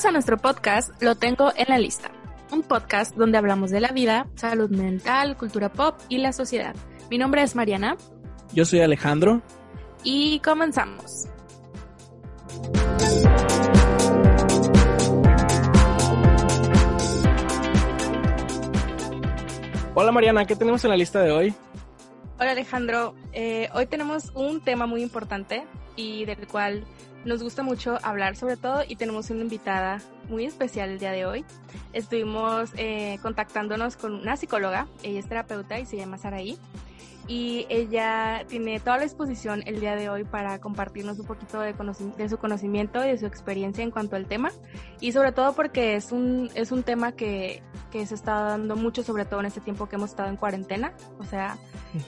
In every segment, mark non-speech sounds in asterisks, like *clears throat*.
Bienvenidos a nuestro podcast Lo tengo en la lista, un podcast donde hablamos de la vida, salud mental, cultura pop y la sociedad. Mi nombre es Mariana. Yo soy Alejandro. Y comenzamos. Hola Mariana, ¿qué tenemos en la lista de hoy? Hola Alejandro, eh, hoy tenemos un tema muy importante y del cual nos gusta mucho hablar sobre todo y tenemos una invitada muy especial el día de hoy. Estuvimos eh, contactándonos con una psicóloga, ella es terapeuta y se llama Saraí y ella tiene toda la exposición el día de hoy para compartirnos un poquito de, de, su conocimiento y de su experiencia en cuanto al tema. Y sobre todo porque es un, es un tema que, que se está dando mucho, sobre todo en este tiempo que hemos estado en cuarentena, o sea,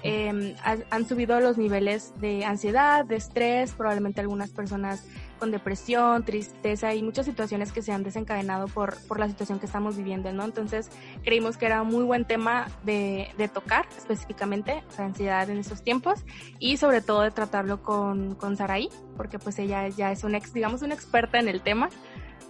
eh, han subido los niveles de ansiedad, de estrés, probablemente algunas personas con depresión, tristeza y muchas situaciones que se han desencadenado por, por la situación que estamos viviendo, ¿no? Entonces creímos que era muy buen tema de, de tocar específicamente la ansiedad en estos tiempos y sobre todo de tratarlo con, con Saraí, porque pues ella ya es una, ex, digamos, una experta en el tema.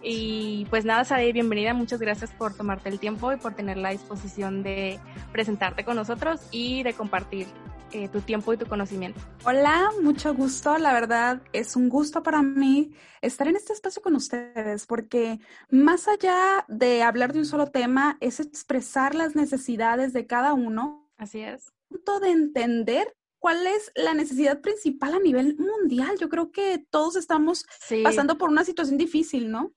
Y pues nada, Saraí, bienvenida. Muchas gracias por tomarte el tiempo y por tener la disposición de presentarte con nosotros y de compartir eh, tu tiempo y tu conocimiento. Hola, mucho gusto. La verdad es un gusto para mí estar en este espacio con ustedes porque más allá de hablar de un solo tema es expresar las necesidades de cada uno. Así es. Punto de entender cuál es la necesidad principal a nivel mundial. Yo creo que todos estamos sí. pasando por una situación difícil, ¿no?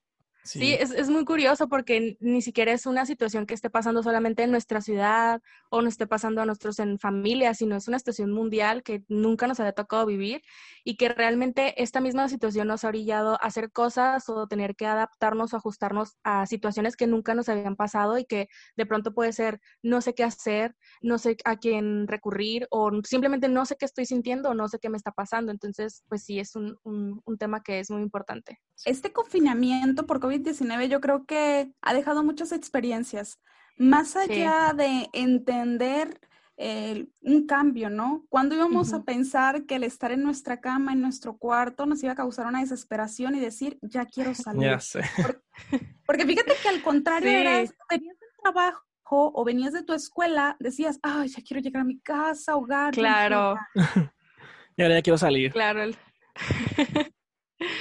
Sí, sí es, es, muy curioso porque ni siquiera es una situación que esté pasando solamente en nuestra ciudad o no esté pasando a nosotros en familia, sino es una situación mundial que nunca nos había tocado vivir y que realmente esta misma situación nos ha orillado a hacer cosas o tener que adaptarnos o ajustarnos a situaciones que nunca nos habían pasado y que de pronto puede ser no sé qué hacer, no sé a quién recurrir o simplemente no sé qué estoy sintiendo o no sé qué me está pasando. Entonces, pues sí, es un, un, un tema que es muy importante. Este confinamiento por COVID-19 yo creo que ha dejado muchas experiencias. Más allá sí. de entender eh, un cambio, ¿no? Cuando íbamos uh -huh. a pensar que el estar en nuestra cama, en nuestro cuarto, nos iba a causar una desesperación y decir, ya quiero *laughs* salir. Ya sé. Porque, *laughs* porque fíjate que al contrario, sí. era, venías del trabajo o venías de tu escuela, decías, ay, ya quiero llegar a mi casa, hogar. Claro. *laughs* y ahora ya quiero salir. Claro.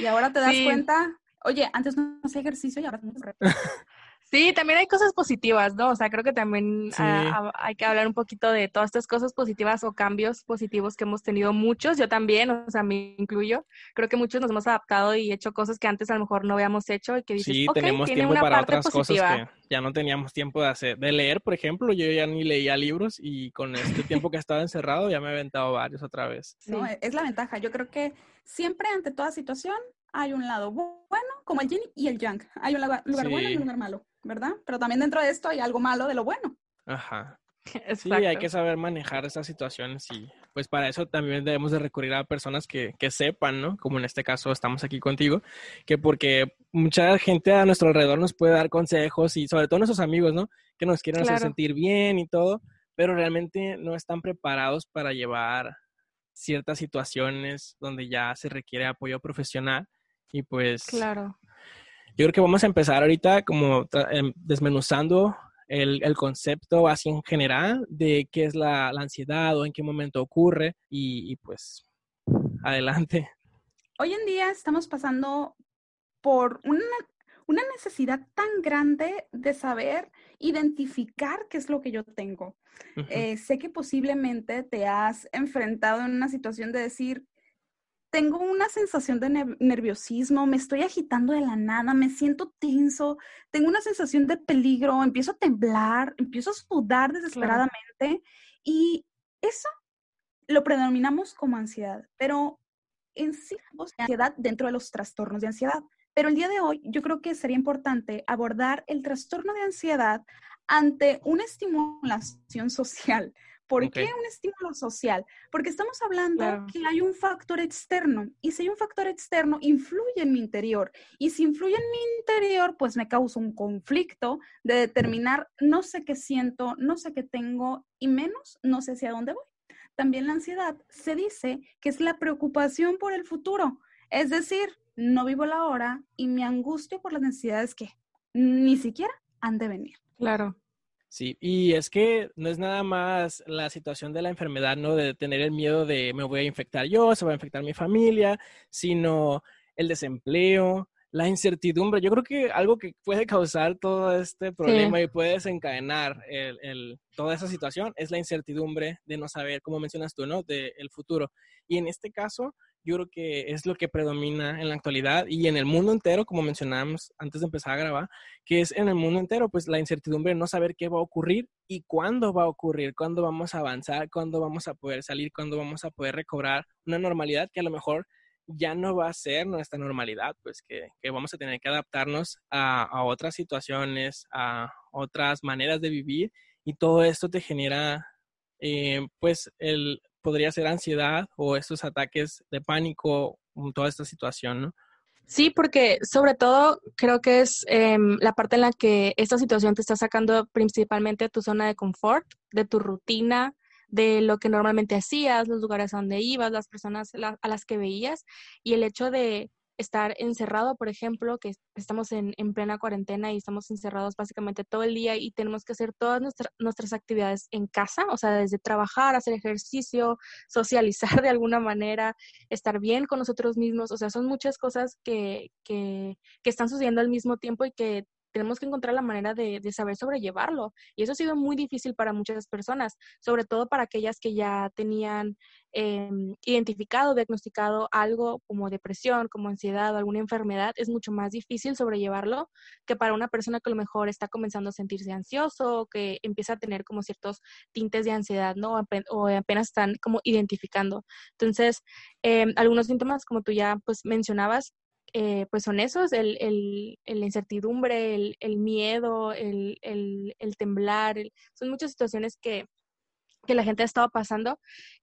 y ahora te das sí. cuenta, oye, antes no hacía ejercicio y ahora tengo *laughs* Sí, también hay cosas positivas, ¿no? O sea, creo que también sí. a, a, hay que hablar un poquito de todas estas cosas positivas o cambios positivos que hemos tenido muchos. Yo también, o sea, me incluyo. Creo que muchos nos hemos adaptado y hecho cosas que antes a lo mejor no habíamos hecho y que dices, sí, okay, tenemos tiene tiempo una para parte otras positiva. cosas que ya no teníamos tiempo de hacer. De leer, por ejemplo, yo ya ni leía libros y con este tiempo que estaba encerrado ya me he aventado varios otra vez. Sí. No, es la ventaja. Yo creo que siempre ante toda situación hay un lado bueno, como el yin y el yang. Hay un lugar, lugar sí. bueno y un lugar malo. ¿verdad? Pero también dentro de esto hay algo malo de lo bueno. Ajá. *laughs* Sí, hay que saber manejar esas situaciones y pues para eso también debemos de recurrir a personas que, que, sepan, ¿no? Como en este caso estamos aquí contigo, que porque mucha gente a nuestro alrededor nos puede dar consejos y sobre todo nuestros amigos, ¿no? Que nos quieren claro. hacer sentir bien y todo, pero realmente no están preparados para llevar ciertas situaciones donde ya se requiere apoyo profesional y pues... Claro yo creo que vamos a empezar ahorita como em, desmenuzando el, el, concepto así en general de qué es la, la ansiedad o en qué momento ocurre y, y, pues adelante. Hoy en día estamos pasando por una, una necesidad tan grande de saber identificar qué es lo que yo tengo. Uh -huh. eh, sé que posiblemente te has enfrentado en una situación de decir, tengo una sensación de nerviosismo, me estoy agitando de la nada, me siento tenso, tengo una sensación de peligro, empiezo a temblar, empiezo a sudar desesperadamente claro. y eso lo predominamos como ansiedad, pero en sí, ansiedad dentro de los trastornos de ansiedad. Pero el día de hoy yo creo que sería importante abordar el trastorno de ansiedad ante una estimulación *laughs* social, ¿Por okay. qué un estímulo social? Porque estamos hablando claro. que hay un factor externo y si hay un factor externo, influye en mi interior. Y si influye en mi interior, pues me causa un conflicto de determinar no sé qué siento, no sé qué tengo y menos no sé hacia dónde voy. También la ansiedad se dice que es la preocupación por el futuro. Es decir, no vivo la hora y me angustio por las necesidades que ni siquiera han de venir. Claro. Sí, y es que no es nada más la situación de la enfermedad, ¿no? De tener el miedo de me voy a infectar yo, se va a infectar mi familia, sino el desempleo, la incertidumbre. Yo creo que algo que puede causar todo este problema y puede desencadenar el, toda esa situación es la incertidumbre de no saber, como mencionas tú, ¿no? Del el futuro. Y en este caso, yo creo que es lo que predomina en la actualidad y en el mundo entero, como mencionábamos antes de empezar a grabar, que es en el mundo entero, pues la incertidumbre de no saber qué va a ocurrir y cuándo va a ocurrir, cuándo vamos a avanzar, cuándo vamos a poder salir, cuándo vamos a poder recobrar una normalidad que a lo mejor ya no va a ser nuestra normalidad, pues que, vamos a tener que adaptarnos a, otras situaciones, a otras maneras de vivir y todo esto te genera, eh, pues, el, podría ser ansiedad o estos ataques de pánico, toda esta situación, ¿no? Sí, porque sobre todo creo que es em, la parte en la que esta situación te está sacando principalmente de tu zona de confort, de tu rutina, de lo que normalmente hacías, los lugares a donde ibas, las personas a las que veías y el hecho de estar encerrado, por ejemplo, que estamos en, en, plena cuarentena y estamos encerrados básicamente todo el día y tenemos que hacer todas nuestras actividades en casa, o sea, desde trabajar, hacer ejercicio, *laughs* socializar de alguna manera, estar bien con nosotros mismos, o sea, son muchas cosas que, que, que están sucediendo al mismo tiempo y que tenemos que encontrar la manera de, saber sobrellevarlo. Y eso ha sido muy difícil para muchas personas, sobre todo para aquellas que ya tenían em, identificado, diagnosticado algo como depresión, como ansiedad o alguna enfermedad. Es mucho más difícil sobrellevarlo que para una persona que a lo mejor está comenzando a sentirse ansioso, que empieza a tener como ciertos tintes de ansiedad, ¿no? O apenas están como identificando. Entonces, em, algunos síntomas, como tú ya pues mencionabas, eh, pues son esos, el, el, la incertidumbre, el, el miedo, el, temblar, son muchas situaciones que, que, la gente ha estado pasando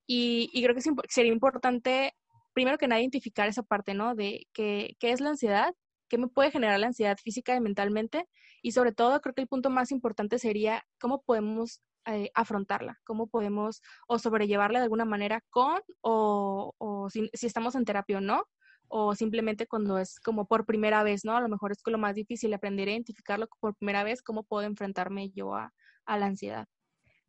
y, y creo que sería importante, primero que nada, identificar esa parte, ¿no? De qué es la ansiedad, qué me puede generar la ansiedad física y mentalmente y sobre todo creo que el punto más importante sería cómo podemos eh, afrontarla, cómo podemos o sobrellevarla de alguna manera con o, o si, si, estamos en terapia o no, o simplemente cuando es como por primera vez, ¿no? A lo mejor es lo más difícil aprender a identificarlo por primera vez, cómo puedo enfrentarme yo a, la ansiedad.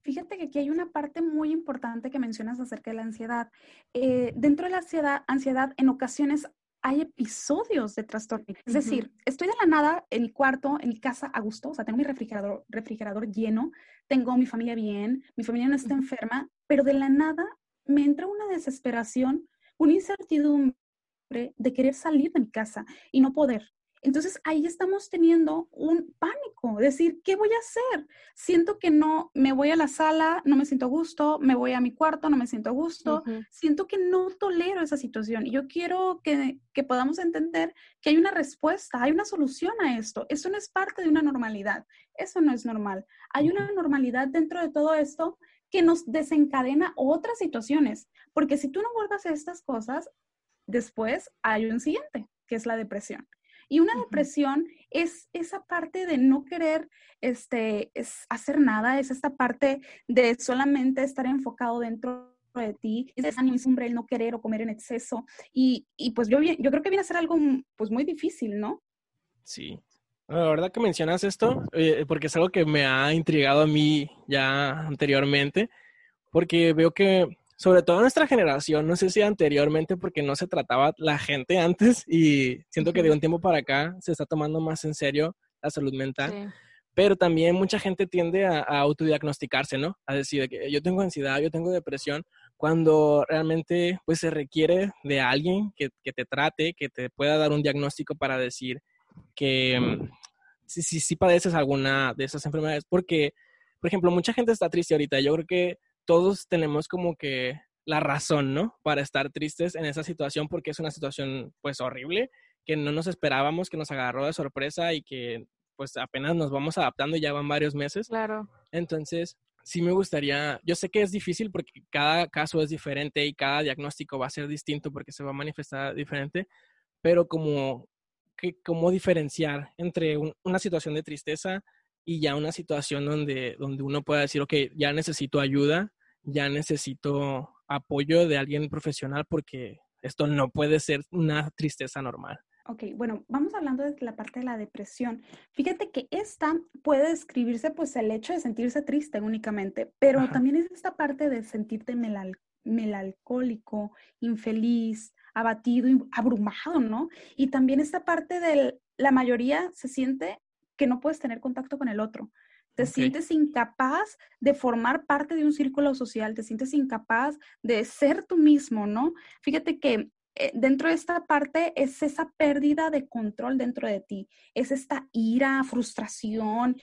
Fíjate que aquí hay una parte muy importante que mencionas acerca de la ansiedad. Eh, dentro de la ansiedad, ansiedad, en ocasiones hay episodios de trastorno. Es decir, estoy de la nada en mi cuarto, en mi casa a gusto, o sea, tengo mi refrigerador, refrigerador lleno, tengo mi familia bien, mi familia no está enferma, pero de la nada me entra una desesperación, una incertidumbre de querer salir de mi casa y no poder. Entonces ahí estamos teniendo un pánico, decir, ¿qué voy a hacer? Siento que no, me voy a la sala, no me siento a gusto, me voy a mi cuarto, no me siento a gusto, siento que no tolero esa situación. Y yo quiero que, que, podamos entender que hay una respuesta, hay una solución a esto. Eso no es parte de una normalidad, eso no es normal. Hay una normalidad dentro de todo esto que nos desencadena otras situaciones, porque si tú no a estas cosas, Después hay un siguiente, que es la depresión. Y una depresión es esa parte de no querer este, es hacer nada, es esta parte de solamente estar enfocado dentro de ti, es esa el no querer o comer en exceso. Y, pues yo, yo creo que viene a ser algo pues muy difícil, ¿no? Sí. La verdad que mencionas esto, eh, porque es algo que me ha intrigado a mí ya anteriormente, porque veo que sobre todo nuestra generación, no sé si anteriormente porque no se trataba la gente antes y siento que de un tiempo para acá se está tomando más en serio la salud mental. Pero también mucha gente tiende a, autodiagnosticarse, ¿no? A decir que yo tengo ansiedad, yo tengo depresión, cuando realmente pues se requiere de alguien que, te trate, que te pueda dar un diagnóstico para decir que mm, si, si, si padeces alguna de esas enfermedades. Porque, por ejemplo, mucha gente está triste ahorita. Yo creo que todos tenemos como que la razón, ¿no? Para estar tristes en esa situación porque es una situación pues horrible que no nos esperábamos, que nos agarró de sorpresa y que pues apenas nos vamos adaptando, ya van varios meses. Claro. Entonces, sí me gustaría, yo sé que es difícil porque cada caso es diferente y cada diagnóstico va a ser distinto porque se va a manifestar diferente, pero como, que, cómo diferenciar entre una situación de tristeza y ya una situación donde, donde uno pueda decir, ok, ya necesito ayuda, ya necesito apoyo de alguien profesional porque esto no puede ser una tristeza normal. Ok, bueno, vamos hablando de la parte de la depresión. Fíjate que esta puede describirse pues el hecho de sentirse triste únicamente, pero también es esta parte de sentirte melancólico, infeliz, abatido, abrumado, ¿no? Y también esta parte de la mayoría se siente que no puedes tener contacto con el otro. Te sientes incapaz de formar parte de un círculo social, te sientes incapaz de ser tú mismo, ¿no? Fíjate que eh, dentro de esta parte es esa pérdida de control dentro de ti, es esta ira, frustración.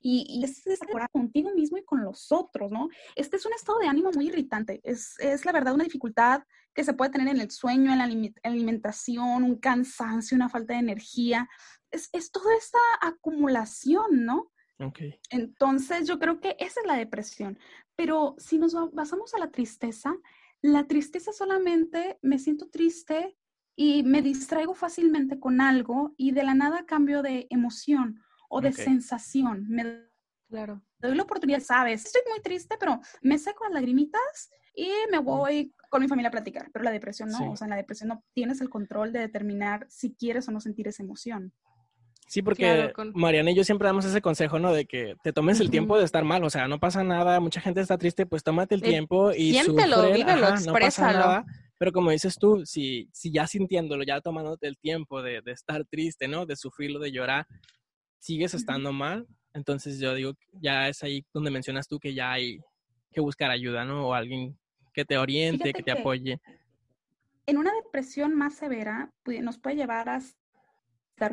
Y, es desacuerdo contigo mismo y con los otros, ¿no? Este es un estado de ánimo muy irritante. Es, es la verdad una dificultad que se puede tener en el sueño, en la alimentación, un cansancio, una falta de energía. Es, es toda esta acumulación, ¿no? Okay. Entonces, yo creo que esa es la depresión. Pero si nos basamos a la tristeza, la tristeza solamente me siento triste y me distraigo fácilmente con algo y de la nada cambio de emoción o de sensación. Me claro. doy la oportunidad, sabes, estoy muy triste, pero me seco las lagrimitas y me voy con mi familia a platicar. Pero la depresión no, o sea, en la depresión no tienes el control de determinar si quieres o no sentir esa emoción. Sí, porque Mariana y yo siempre damos ese consejo, ¿no? De que te tomes el tiempo de estar mal, o sea, no pasa nada, mucha gente está triste, pues tómate el tiempo y Siéntelo, sufre, vívelo, no pasa nada. Pero como dices tú, si, si ya sintiéndolo, ya tomándote el tiempo de, de estar triste, ¿no? De sufrirlo, de llorar, sigues estando mal, entonces yo digo, ya es ahí donde mencionas tú que ya hay que buscar ayuda, ¿no? O alguien que te oriente, que te apoye. En una depresión más severa nos puede llevar a dar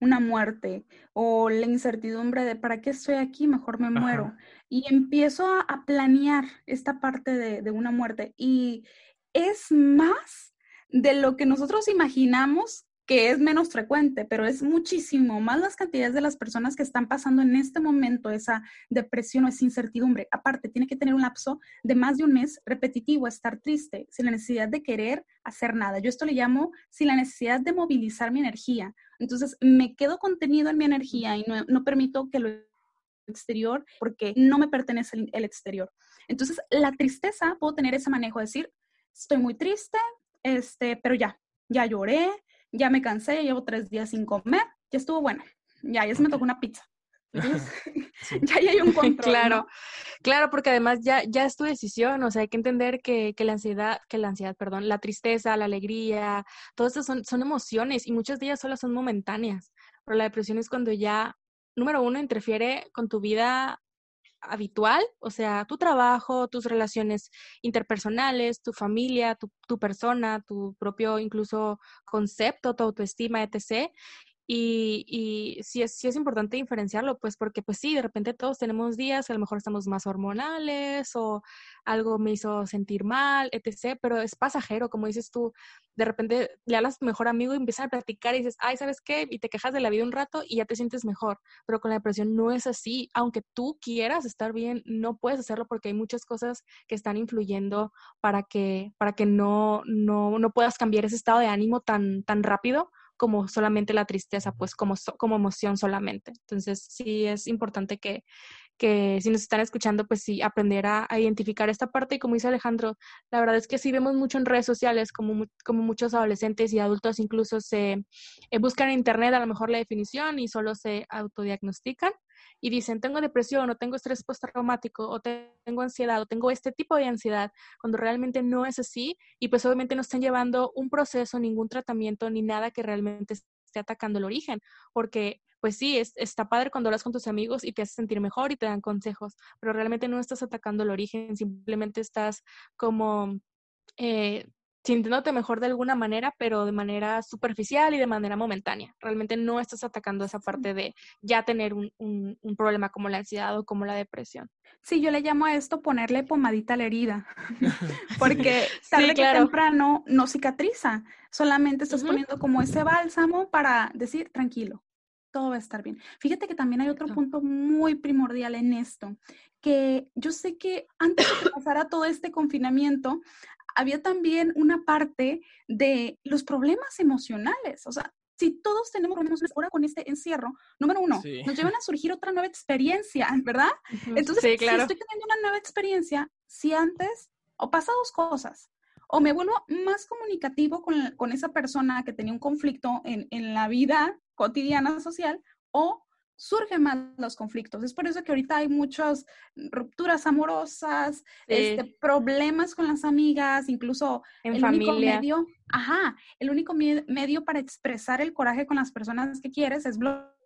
una muerte o la incertidumbre de para qué estoy aquí, mejor me muero. Y empiezo a, planear esta parte de, de, una muerte y es más de lo que nosotros imaginamos que es menos frecuente, pero es muchísimo más las cantidades de las personas que están pasando en este momento esa depresión o esa incertidumbre. Aparte, tiene que tener un lapso de más de un mes repetitivo, estar triste, sin la necesidad de querer hacer nada. Yo esto le llamo sin la necesidad de movilizar mi energía. Entonces, me quedo contenido en mi energía y no, permito que lo exterior porque no me pertenece el, el exterior. Entonces, la tristeza, puedo tener ese manejo de decir, estoy muy triste, este, pero ya, ya lloré, ya me cansé, llevo tres días sin comer, ya estuvo bueno, ya, ya se me tocó una pizza. *laughs* *laughs* ya, hay un control. Claro, claro, porque además ya, ya es tu decisión, o sea, hay que entender que, que la ansiedad, que la ansiedad, perdón, la tristeza, la alegría, todas estas son, son emociones y muchas de ellas solo son momentáneas, pero la depresión es cuando ya, número uno, interfiere con tu vida habitual, o sea, tu trabajo, tus relaciones interpersonales, tu familia, tu, tu persona, tu propio incluso concepto, tu autoestima, etc. Y, y sí, es, sí es importante diferenciarlo, pues porque pues sí, de repente todos tenemos días, a lo mejor estamos más hormonales o algo me hizo sentir mal, etc., pero es pasajero, como dices tú, de repente le hablas a tu mejor amigo y empiezas a platicar y dices, ay, ¿sabes qué? Y te quejas de la vida un rato y ya te sientes mejor, pero con la depresión no es así, aunque tú quieras estar bien, no puedes hacerlo porque hay muchas cosas que están influyendo para que, para que no, no, no puedas cambiar ese estado de ánimo tan, tan rápido como solamente la tristeza, pues como, como emoción solamente. Entonces, sí es importante que, que si nos están escuchando, pues sí, aprender a, identificar esta parte. Y como dice Alejandro, la verdad es que sí vemos mucho en redes sociales, como, como muchos adolescentes y adultos incluso se eh, buscan en Internet a lo mejor la definición y solo se autodiagnostican y dicen, tengo depresión o tengo estrés postraumático o tengo ansiedad o tengo este tipo de ansiedad, cuando realmente no es así y pues obviamente no están llevando un proceso, ningún tratamiento ni nada que realmente esté atacando el origen, porque pues sí, es, está padre cuando hablas con tus amigos y te hace sentir mejor y te dan consejos, pero realmente no estás atacando el origen, simplemente estás como eh, sintiéndote mejor de alguna manera, pero de manera superficial y de manera momentánea. Realmente no estás atacando esa parte de ya tener un, un, problema como la ansiedad o como la depresión. Sí, yo le llamo a esto ponerle pomadita a la herida, *laughs* porque tarde que temprano no cicatriza, solamente estás poniendo como ese bálsamo para decir, tranquilo, todo va a estar bien. Fíjate que también hay otro punto muy primordial en esto, que yo sé que antes de que pasara todo este confinamiento, había también una parte de los problemas emocionales. O sea, si todos tenemos problemas ahora con este encierro, número uno, nos llevan a *laughs* surgir otra nueva experiencia, ¿verdad? Entonces, si estoy teniendo una nueva experiencia, si antes, o pasa dos cosas, o me vuelvo más comunicativo con, con esa persona que tenía un conflicto en, en la vida cotidiana social, o surgen más los conflictos. Es por eso que ahorita hay muchas rupturas amorosas, este, problemas con las amigas, incluso en el familia. único medio, ajá, el único medio para expresar el coraje con las personas que quieres es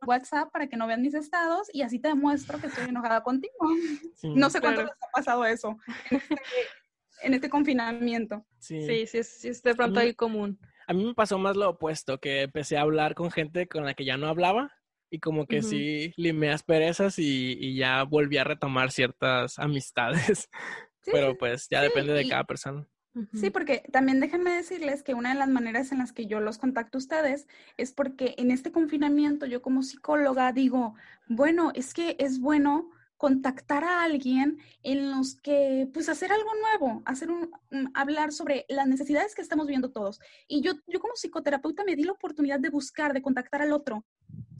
WhatsApp para que no vean mis estados y así te demuestro que estoy enojada contigo. no sé cuánto les ha pasado eso este, en este, confinamiento. Sí, sí, sí, es de pronto ahí común. A mí me pasó más lo opuesto, que empecé a hablar con gente con la que ya no hablaba y como que sí limé asperezas y, y, ya volví a retomar ciertas amistades. *laughs* Pero pues ya depende de cada persona. Sí, porque también déjenme decirles que una de las maneras en las que yo los contacto a ustedes es porque en este confinamiento yo como psicóloga digo, bueno, es que es bueno contactar a alguien en los que, pues, hacer algo nuevo, hacer un, hablar sobre las necesidades que estamos viendo todos. Y yo, yo como psicoterapeuta me di la oportunidad de buscar, de contactar al otro.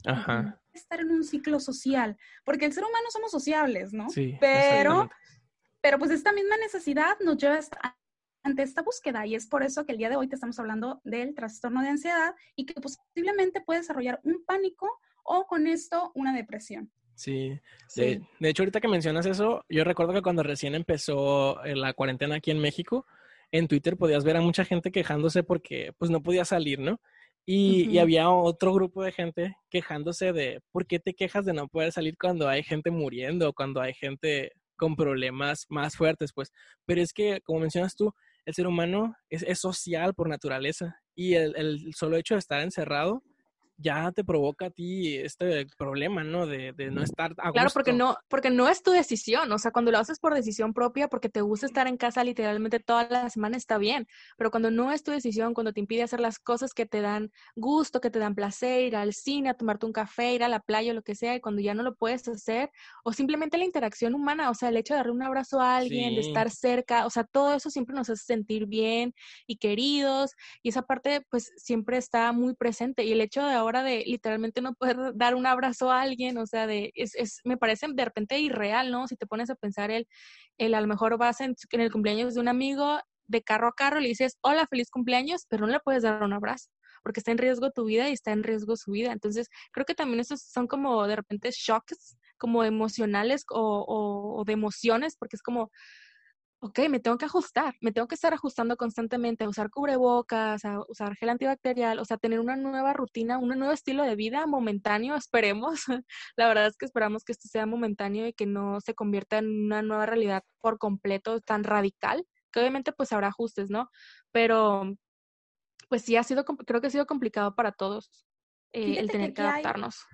Ajá. Estar en un ciclo social, porque el ser humano somos sociables, ¿no? Sí. Pero, pero pues esta misma necesidad nos lleva ante esta búsqueda y es por eso que el día de hoy te estamos hablando del trastorno de ansiedad y que posiblemente puede desarrollar un pánico o con esto una depresión. Sí, De, hecho ahorita que mencionas eso, yo recuerdo que cuando recién empezó eh, la cuarentena aquí en México, en Twitter podías ver a mucha gente quejándose porque pues no podía salir, ¿no? Y, y, había otro grupo de gente quejándose de por qué te quejas de no poder salir cuando hay gente muriendo, cuando hay gente con problemas más fuertes, pues. Pero es que, como mencionas tú, el ser humano es, es social por naturaleza y el, el, solo hecho de estar encerrado ya te provoca a ti este problema, ¿no? De, de no estar a Claro, porque no, porque no es tu decisión, o sea, cuando lo haces por decisión propia, porque te gusta estar en casa literalmente toda la semana, está bien, pero cuando no es tu decisión, cuando te impide hacer las cosas que te dan gusto, que te dan placer, ir al cine, a tomarte un café, ir a la playa, o lo que sea, y cuando ya no lo puedes hacer, o simplemente la interacción humana, o sea, el hecho de darle un abrazo a alguien, de estar cerca, o sea, todo eso siempre nos hace sentir bien y queridos, y esa parte, pues, siempre está muy presente, y el hecho de ahora de literalmente no poder dar un abrazo a alguien, o sea, de, es, es, me parece de repente irreal, ¿no? Si te pones a pensar, el, el a lo mejor vas en, en el cumpleaños de un amigo, de carro a carro, le dices, hola, feliz cumpleaños, pero no le puedes dar un abrazo porque está en riesgo tu vida y está en riesgo su vida. Entonces, creo que también esos son como de repente shocks, como emocionales o, o, o de emociones, porque es como, ok, me tengo que ajustar, me tengo que estar ajustando constantemente, a usar cubrebocas, a usar gel antibacterial, o sea, tener una nueva rutina, un nuevo estilo de vida momentáneo, esperemos. *laughs* La verdad es que esperamos que esto sea momentáneo y que no se convierta en una nueva realidad por completo tan radical, que obviamente pues habrá ajustes, ¿no? Pero pues sí ha sido, creo que ha sido complicado para todos eh, el tener que, adaptarnos.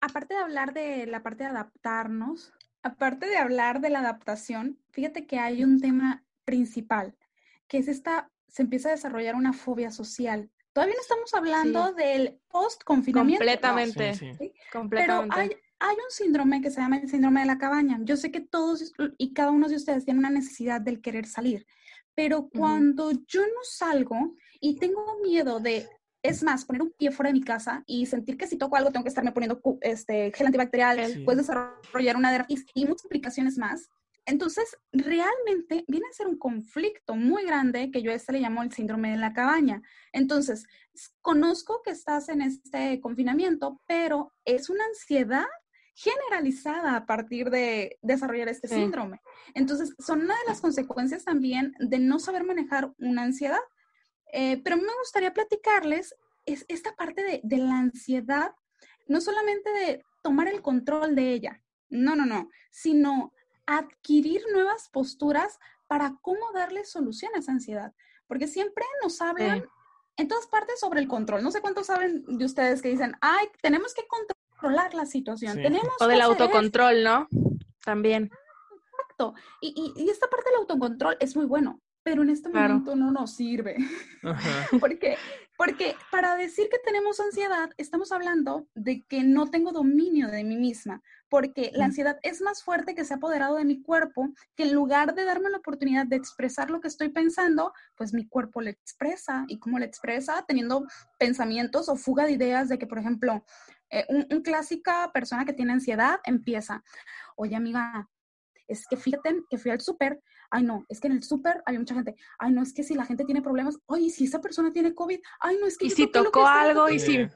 aparte de hablar de la parte de adaptarnos, aparte de hablar de la adaptación, fíjate que hay un tema principal, que es esta, se empieza a desarrollar una fobia social. Todavía no estamos hablando del post-confinamiento. Completamente. Completamente. Pero hay, hay un síndrome que se llama el síndrome de la cabaña. Yo sé que todos y cada uno de ustedes tienen una necesidad del querer salir, pero cuando yo no salgo y tengo miedo de es más, poner un pie fuera de mi casa y sentir que si toco algo tengo que estarme poniendo este, gel antibacterial, puedes desarrollar una dermatitis y muchas aplicaciones más. Entonces, realmente viene a ser un conflicto muy grande que yo a este le llamo el síndrome de la cabaña. Entonces, conozco que estás en este confinamiento, pero es una ansiedad generalizada a partir de desarrollar este síndrome. Entonces, son una de las consecuencias también de no saber manejar una ansiedad. Eh, pero me gustaría platicarles es esta parte de, de, la ansiedad, no solamente de tomar el control de ella, no, no, no, sino adquirir nuevas posturas para cómo darle solución a esa ansiedad. Porque siempre nos hablan en todas partes sobre el control. No sé cuántos saben de ustedes que dicen, ay, tenemos que controlar la situación. Tenemos o del autocontrol, ¿no? También. Exacto. Y, y, y, esta parte del autocontrol es muy bueno pero en este momento no nos sirve. *laughs* porque, porque para decir que tenemos ansiedad, estamos hablando de que no tengo dominio de mí misma, porque la ansiedad es más fuerte que se ha apoderado de mi cuerpo, que en lugar de darme la oportunidad de expresar lo que estoy pensando, pues mi cuerpo le expresa. ¿Y cómo le expresa? Teniendo pensamientos o fuga de ideas de que, por ejemplo, eh, un, clásica persona que tiene ansiedad empieza, oye amiga, es que fíjate que fui al súper, ay no, es que en el súper había mucha gente, ay no, es que si la gente tiene problemas, oye, si esa persona tiene COVID, ay no, es que... Y si tocó algo y si...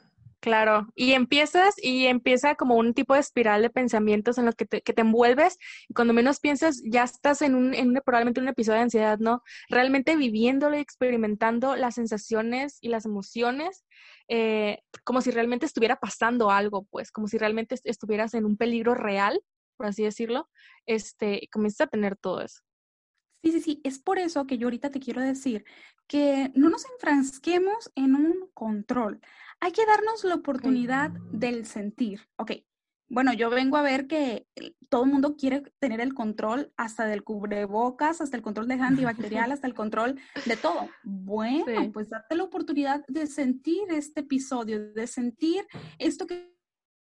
Claro, y empiezas y empieza como un tipo de espiral de pensamientos en los que te, que te envuelves y cuando menos piensas ya estás en un, en probablemente un episodio de ansiedad, ¿no? Realmente viviéndolo y experimentando las sensaciones y las emociones eh, como si realmente estuviera pasando algo, pues, como si realmente estuvieras en un peligro real, por así decirlo, este, comienzas a tener todo eso. Sí, sí, sí, es por eso que yo ahorita te quiero decir que no nos enfrasquemos en un control hay que darnos la oportunidad del sentir. Ok, bueno, yo vengo a ver que todo el mundo quiere tener el control hasta del cubrebocas, hasta el control de antibacterial, *laughs* hasta el control de todo. Bueno, pues date la oportunidad de sentir este episodio, de sentir esto que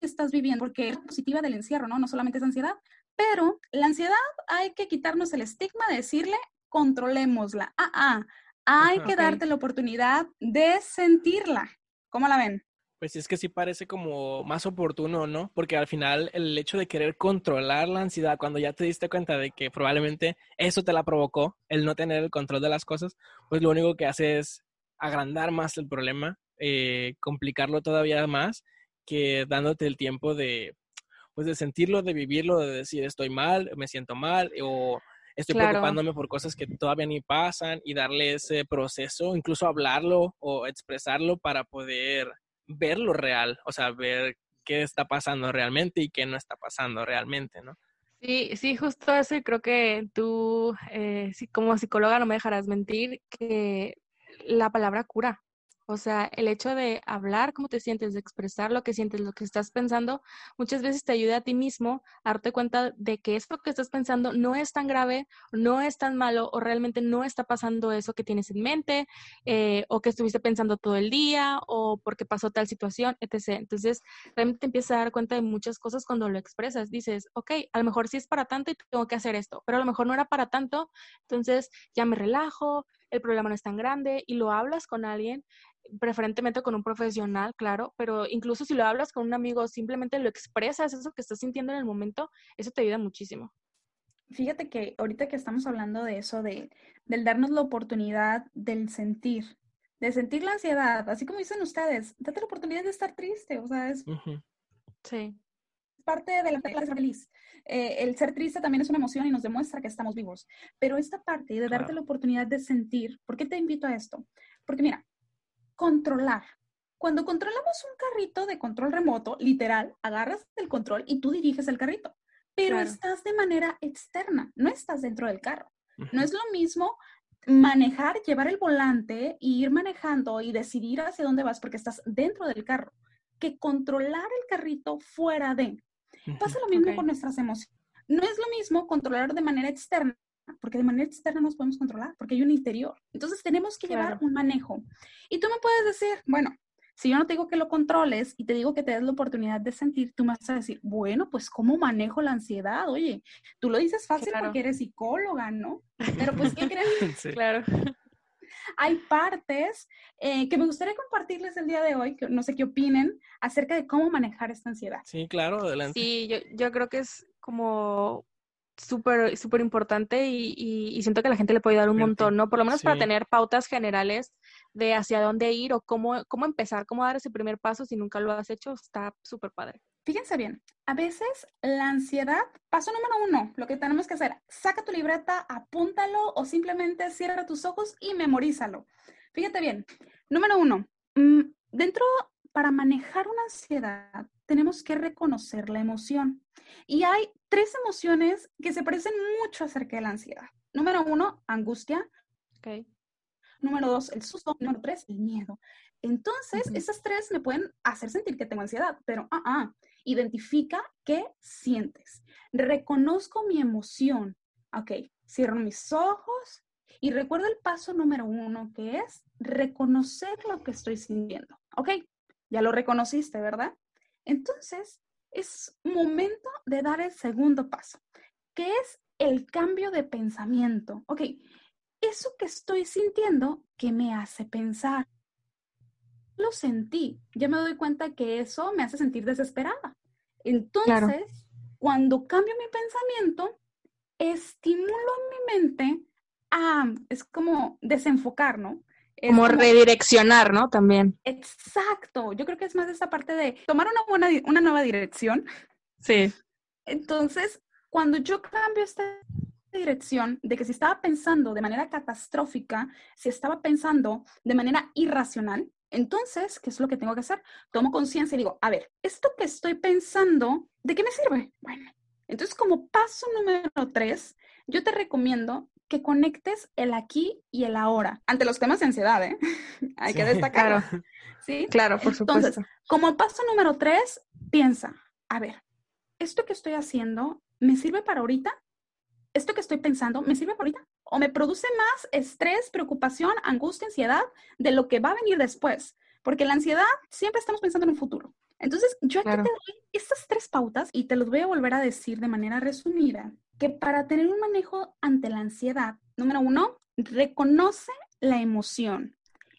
estás viviendo, porque es positiva del encierro, ¿no? No solamente es ansiedad, pero la ansiedad hay que quitarnos el estigma de decirle, controlémosla. Ah, ah, hay que darte la oportunidad de sentirla. ¿Cómo la ven? Pues es que sí parece como más oportuno, ¿no? Porque al final el hecho de querer controlar la ansiedad cuando ya te diste cuenta de que probablemente eso te la provocó, el no tener el control de las cosas, pues lo único que hace es agrandar más el problema, eh, complicarlo todavía más, que dándote el tiempo de, pues de sentirlo, de vivirlo, de decir estoy mal, me siento mal, o estoy preocupándome por cosas que todavía ni pasan y darle ese proceso, incluso hablarlo o expresarlo para poder ver lo real, o sea, ver qué está pasando realmente y qué no está pasando realmente, ¿no? Sí, sí, justo eso y creo que tú, eh, como psicóloga, no me dejarás mentir que la palabra cura. O sea, el hecho de hablar cómo te sientes, de expresar lo que sientes, lo que estás pensando, muchas veces te ayuda a ti mismo a darte cuenta de que eso que estás pensando no es tan grave, no es tan malo o realmente no está pasando eso que tienes en mente eh, o que estuviste pensando todo el día o porque pasó tal situación, etc. Entonces, realmente te empiezas a dar cuenta de muchas cosas cuando lo expresas. Dices, ok, a lo mejor sí es para tanto y tengo que hacer esto, pero a lo mejor no era para tanto, entonces ya me relajo, el problema no es tan grande y lo hablas con alguien preferentemente con un profesional, claro, pero incluso si lo hablas con un amigo, simplemente lo expresas, eso que estás sintiendo en el momento, eso te ayuda muchísimo. Fíjate que ahorita que estamos hablando de eso, de, del darnos la oportunidad del sentir, de sentir la ansiedad, así como dicen ustedes, date la oportunidad de estar triste, o sea, es... Sí. Parte de la ser feliz. Eh, el ser triste también es una emoción y nos demuestra que estamos vivos. Pero esta parte de darte la oportunidad de sentir, ¿por qué te invito a esto? Porque mira, controlar. Cuando controlamos un carrito de control remoto, literal, agarras el control y tú diriges el carrito, pero estás de manera externa, no estás dentro del carro. No es lo mismo manejar, llevar el volante e ir manejando y decidir hacia dónde vas porque estás dentro del carro, que controlar el carrito fuera de. Pasa lo mismo con nuestras emociones. No es lo mismo controlar de manera externa porque de manera externa nos podemos controlar, porque hay un interior. Entonces tenemos que llevar un manejo. Y tú me puedes decir, bueno, si yo no te digo que lo controles y te digo que te des la oportunidad de sentir, tú me vas a decir, bueno, pues ¿cómo manejo la ansiedad? Oye, tú lo dices fácil porque eres psicóloga, ¿no? Pero pues, ¿qué crees? *laughs* Sí. Claro. Hay partes eh, que me gustaría compartirles el día de hoy, que no sé qué opinen, acerca de cómo manejar esta ansiedad. Sí, claro, adelante. Sí, yo, yo creo que es como súper, súper importante y, y, siento que la gente le puede dar un montón, ¿no? Por lo menos para tener pautas generales de hacia dónde ir o cómo, cómo empezar, cómo dar ese primer paso si nunca lo has hecho, está súper padre. Fíjense bien, a veces la ansiedad, paso número uno, lo que tenemos que hacer, saca tu libreta, apúntalo o simplemente cierra tus ojos y memorízalo. Fíjate bien, número uno, mm, dentro, para manejar una ansiedad, tenemos que reconocer la emoción. Y hay tres emociones que se parecen mucho acerca de la ansiedad. Número uno, angustia. Okay. Número dos, el susto. Número tres, el miedo. Entonces, esas tres me pueden hacer sentir que tengo ansiedad, pero ah, ah, identifica qué sientes. Reconozco mi emoción. Ok, cierro mis ojos y recuerdo el paso número uno, que es reconocer lo que estoy sintiendo. Ok, ya lo reconociste, ¿verdad? Entonces, es momento de dar el segundo paso, que es el cambio de pensamiento. Ok, eso que estoy sintiendo, ¿qué me hace pensar? Lo sentí, ya me doy cuenta que eso me hace sentir desesperada. Entonces, cuando cambio mi pensamiento, estimulo mi mente a, es como desenfocar, ¿no? Como, redireccionar, ¿no? También. Exacto. Yo creo que es más esa parte de tomar una buena, una nueva dirección. Sí. Entonces, cuando yo cambio esta dirección de que si estaba pensando de manera catastrófica, si estaba pensando de manera irracional, entonces, ¿qué es lo que tengo que hacer? Tomo conciencia y digo, a ver, esto que estoy pensando, ¿de qué me sirve? Bueno, entonces como paso número tres, yo te recomiendo que conectes el aquí y el ahora ante los temas de ansiedad, ¿eh? *laughs* Hay que destacarlo. Claro. ¿Sí? Claro, por supuesto. Entonces, como paso número tres, piensa, a ver, ¿esto que estoy haciendo me sirve para ahorita? ¿Esto que estoy pensando me sirve para ahorita? ¿O me produce más estrés, preocupación, angustia, ansiedad de lo que va a venir después? Porque la ansiedad siempre estamos pensando en un futuro. Entonces, yo aquí te doy estas tres pautas y te los voy a volver a decir de manera resumida, que para tener un manejo ante la ansiedad, número uno, reconoce la emoción.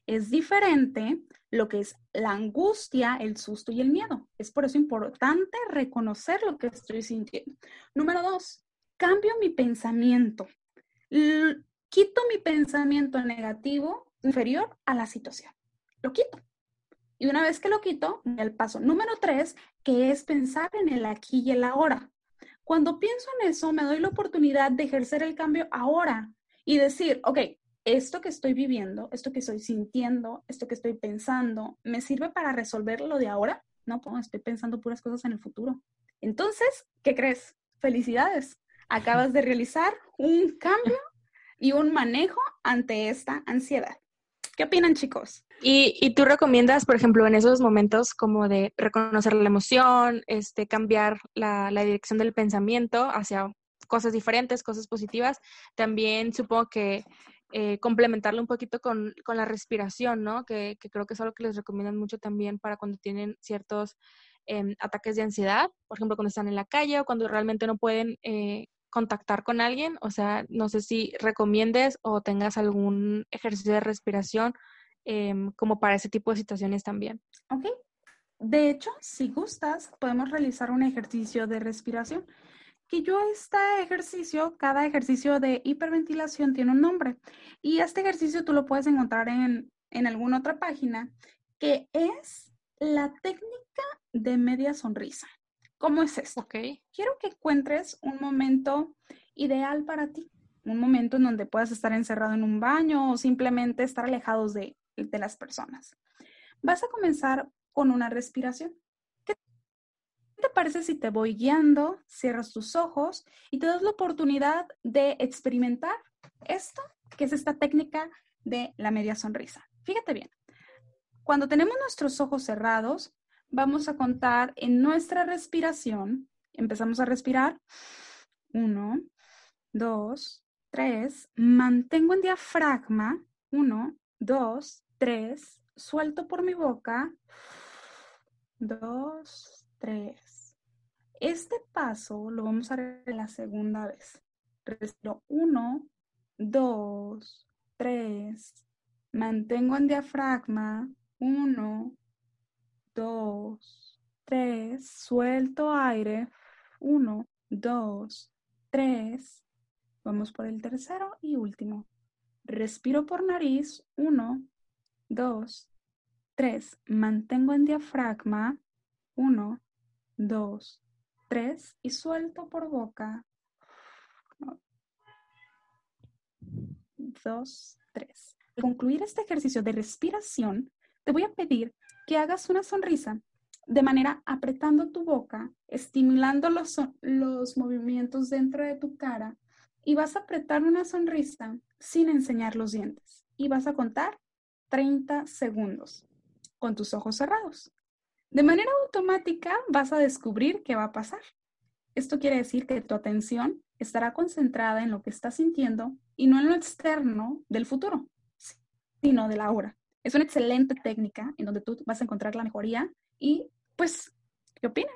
Es diferente lo que es la angustia, el susto y el miedo. Es por eso importante reconocer lo que estoy sintiendo. Número dos, cambio mi pensamiento. quito mi pensamiento negativo inferior a la situación. Lo quito. Y una vez que lo quito, el paso número tres, que es pensar en el aquí y el ahora. Cuando pienso en eso, me doy la oportunidad de ejercer el cambio ahora y decir, ok, esto que estoy viviendo, esto que estoy sintiendo, esto que estoy pensando, ¿me sirve para resolver lo de ahora? No, pues estoy pensando puras cosas en el futuro. Entonces, ¿qué crees? Felicidades. Acabas de realizar un cambio y un manejo ante esta ansiedad. ¿Qué opinan, chicos? Y, tú recomiendas, por ejemplo, en esos momentos como de reconocer la emoción, este, cambiar la, dirección del pensamiento hacia cosas diferentes, cosas positivas, también supongo que eh, complementarlo un poquito con, la respiración, ¿no? Que, creo que es algo que les recomiendan mucho también para cuando tienen ciertos em, ataques de ansiedad, por ejemplo, cuando están en la calle o cuando realmente no pueden eh, contactar con alguien. O sea, no sé si recomiendes o tengas algún ejercicio de respiración Em, como para ese tipo de situaciones también. Ok. De hecho, si gustas, podemos realizar un ejercicio de respiración. Que yo este ejercicio, cada ejercicio de hiperventilación tiene un nombre. Y este ejercicio tú lo puedes encontrar en, en alguna otra página, que es la técnica de media sonrisa. ¿Cómo es esto? Ok. Quiero que encuentres un momento ideal para ti, un momento en donde puedas estar encerrado en un baño o simplemente estar alejados de, de las personas. Vas a comenzar con una respiración. ¿Qué te parece si te voy guiando, cierras tus ojos y te das la oportunidad de experimentar esto, que es esta técnica de la media sonrisa? Fíjate bien. Cuando tenemos nuestros ojos cerrados, vamos a contar en nuestra respiración. Empezamos a respirar. Uno, dos, tres. Mantengo en diafragma. Uno, dos, tres, suelto por mi boca, dos, tres. Este paso lo vamos a hacer la segunda vez. Respiro uno, dos, tres. Mantengo en diafragma, uno, dos, tres. Suelto aire, uno, dos, tres. Vamos por el tercero y último. Respiro por nariz, uno, dos, tres. Mantengo en diafragma. Uno, dos, tres. Y suelto por boca. Dos, tres. Al concluir este ejercicio de respiración, te voy a pedir que hagas una sonrisa de manera apretando tu boca, estimulando los, los movimientos dentro de tu cara y vas a apretar una sonrisa sin enseñar los dientes. Y vas a contar 30 segundos con tus ojos cerrados. De manera automática vas a descubrir qué va a pasar. Esto quiere decir que tu atención estará concentrada en lo que estás sintiendo y no en lo externo del futuro, sino de la hora. Es una excelente técnica en donde tú vas a encontrar la mejoría y pues, ¿qué opinan?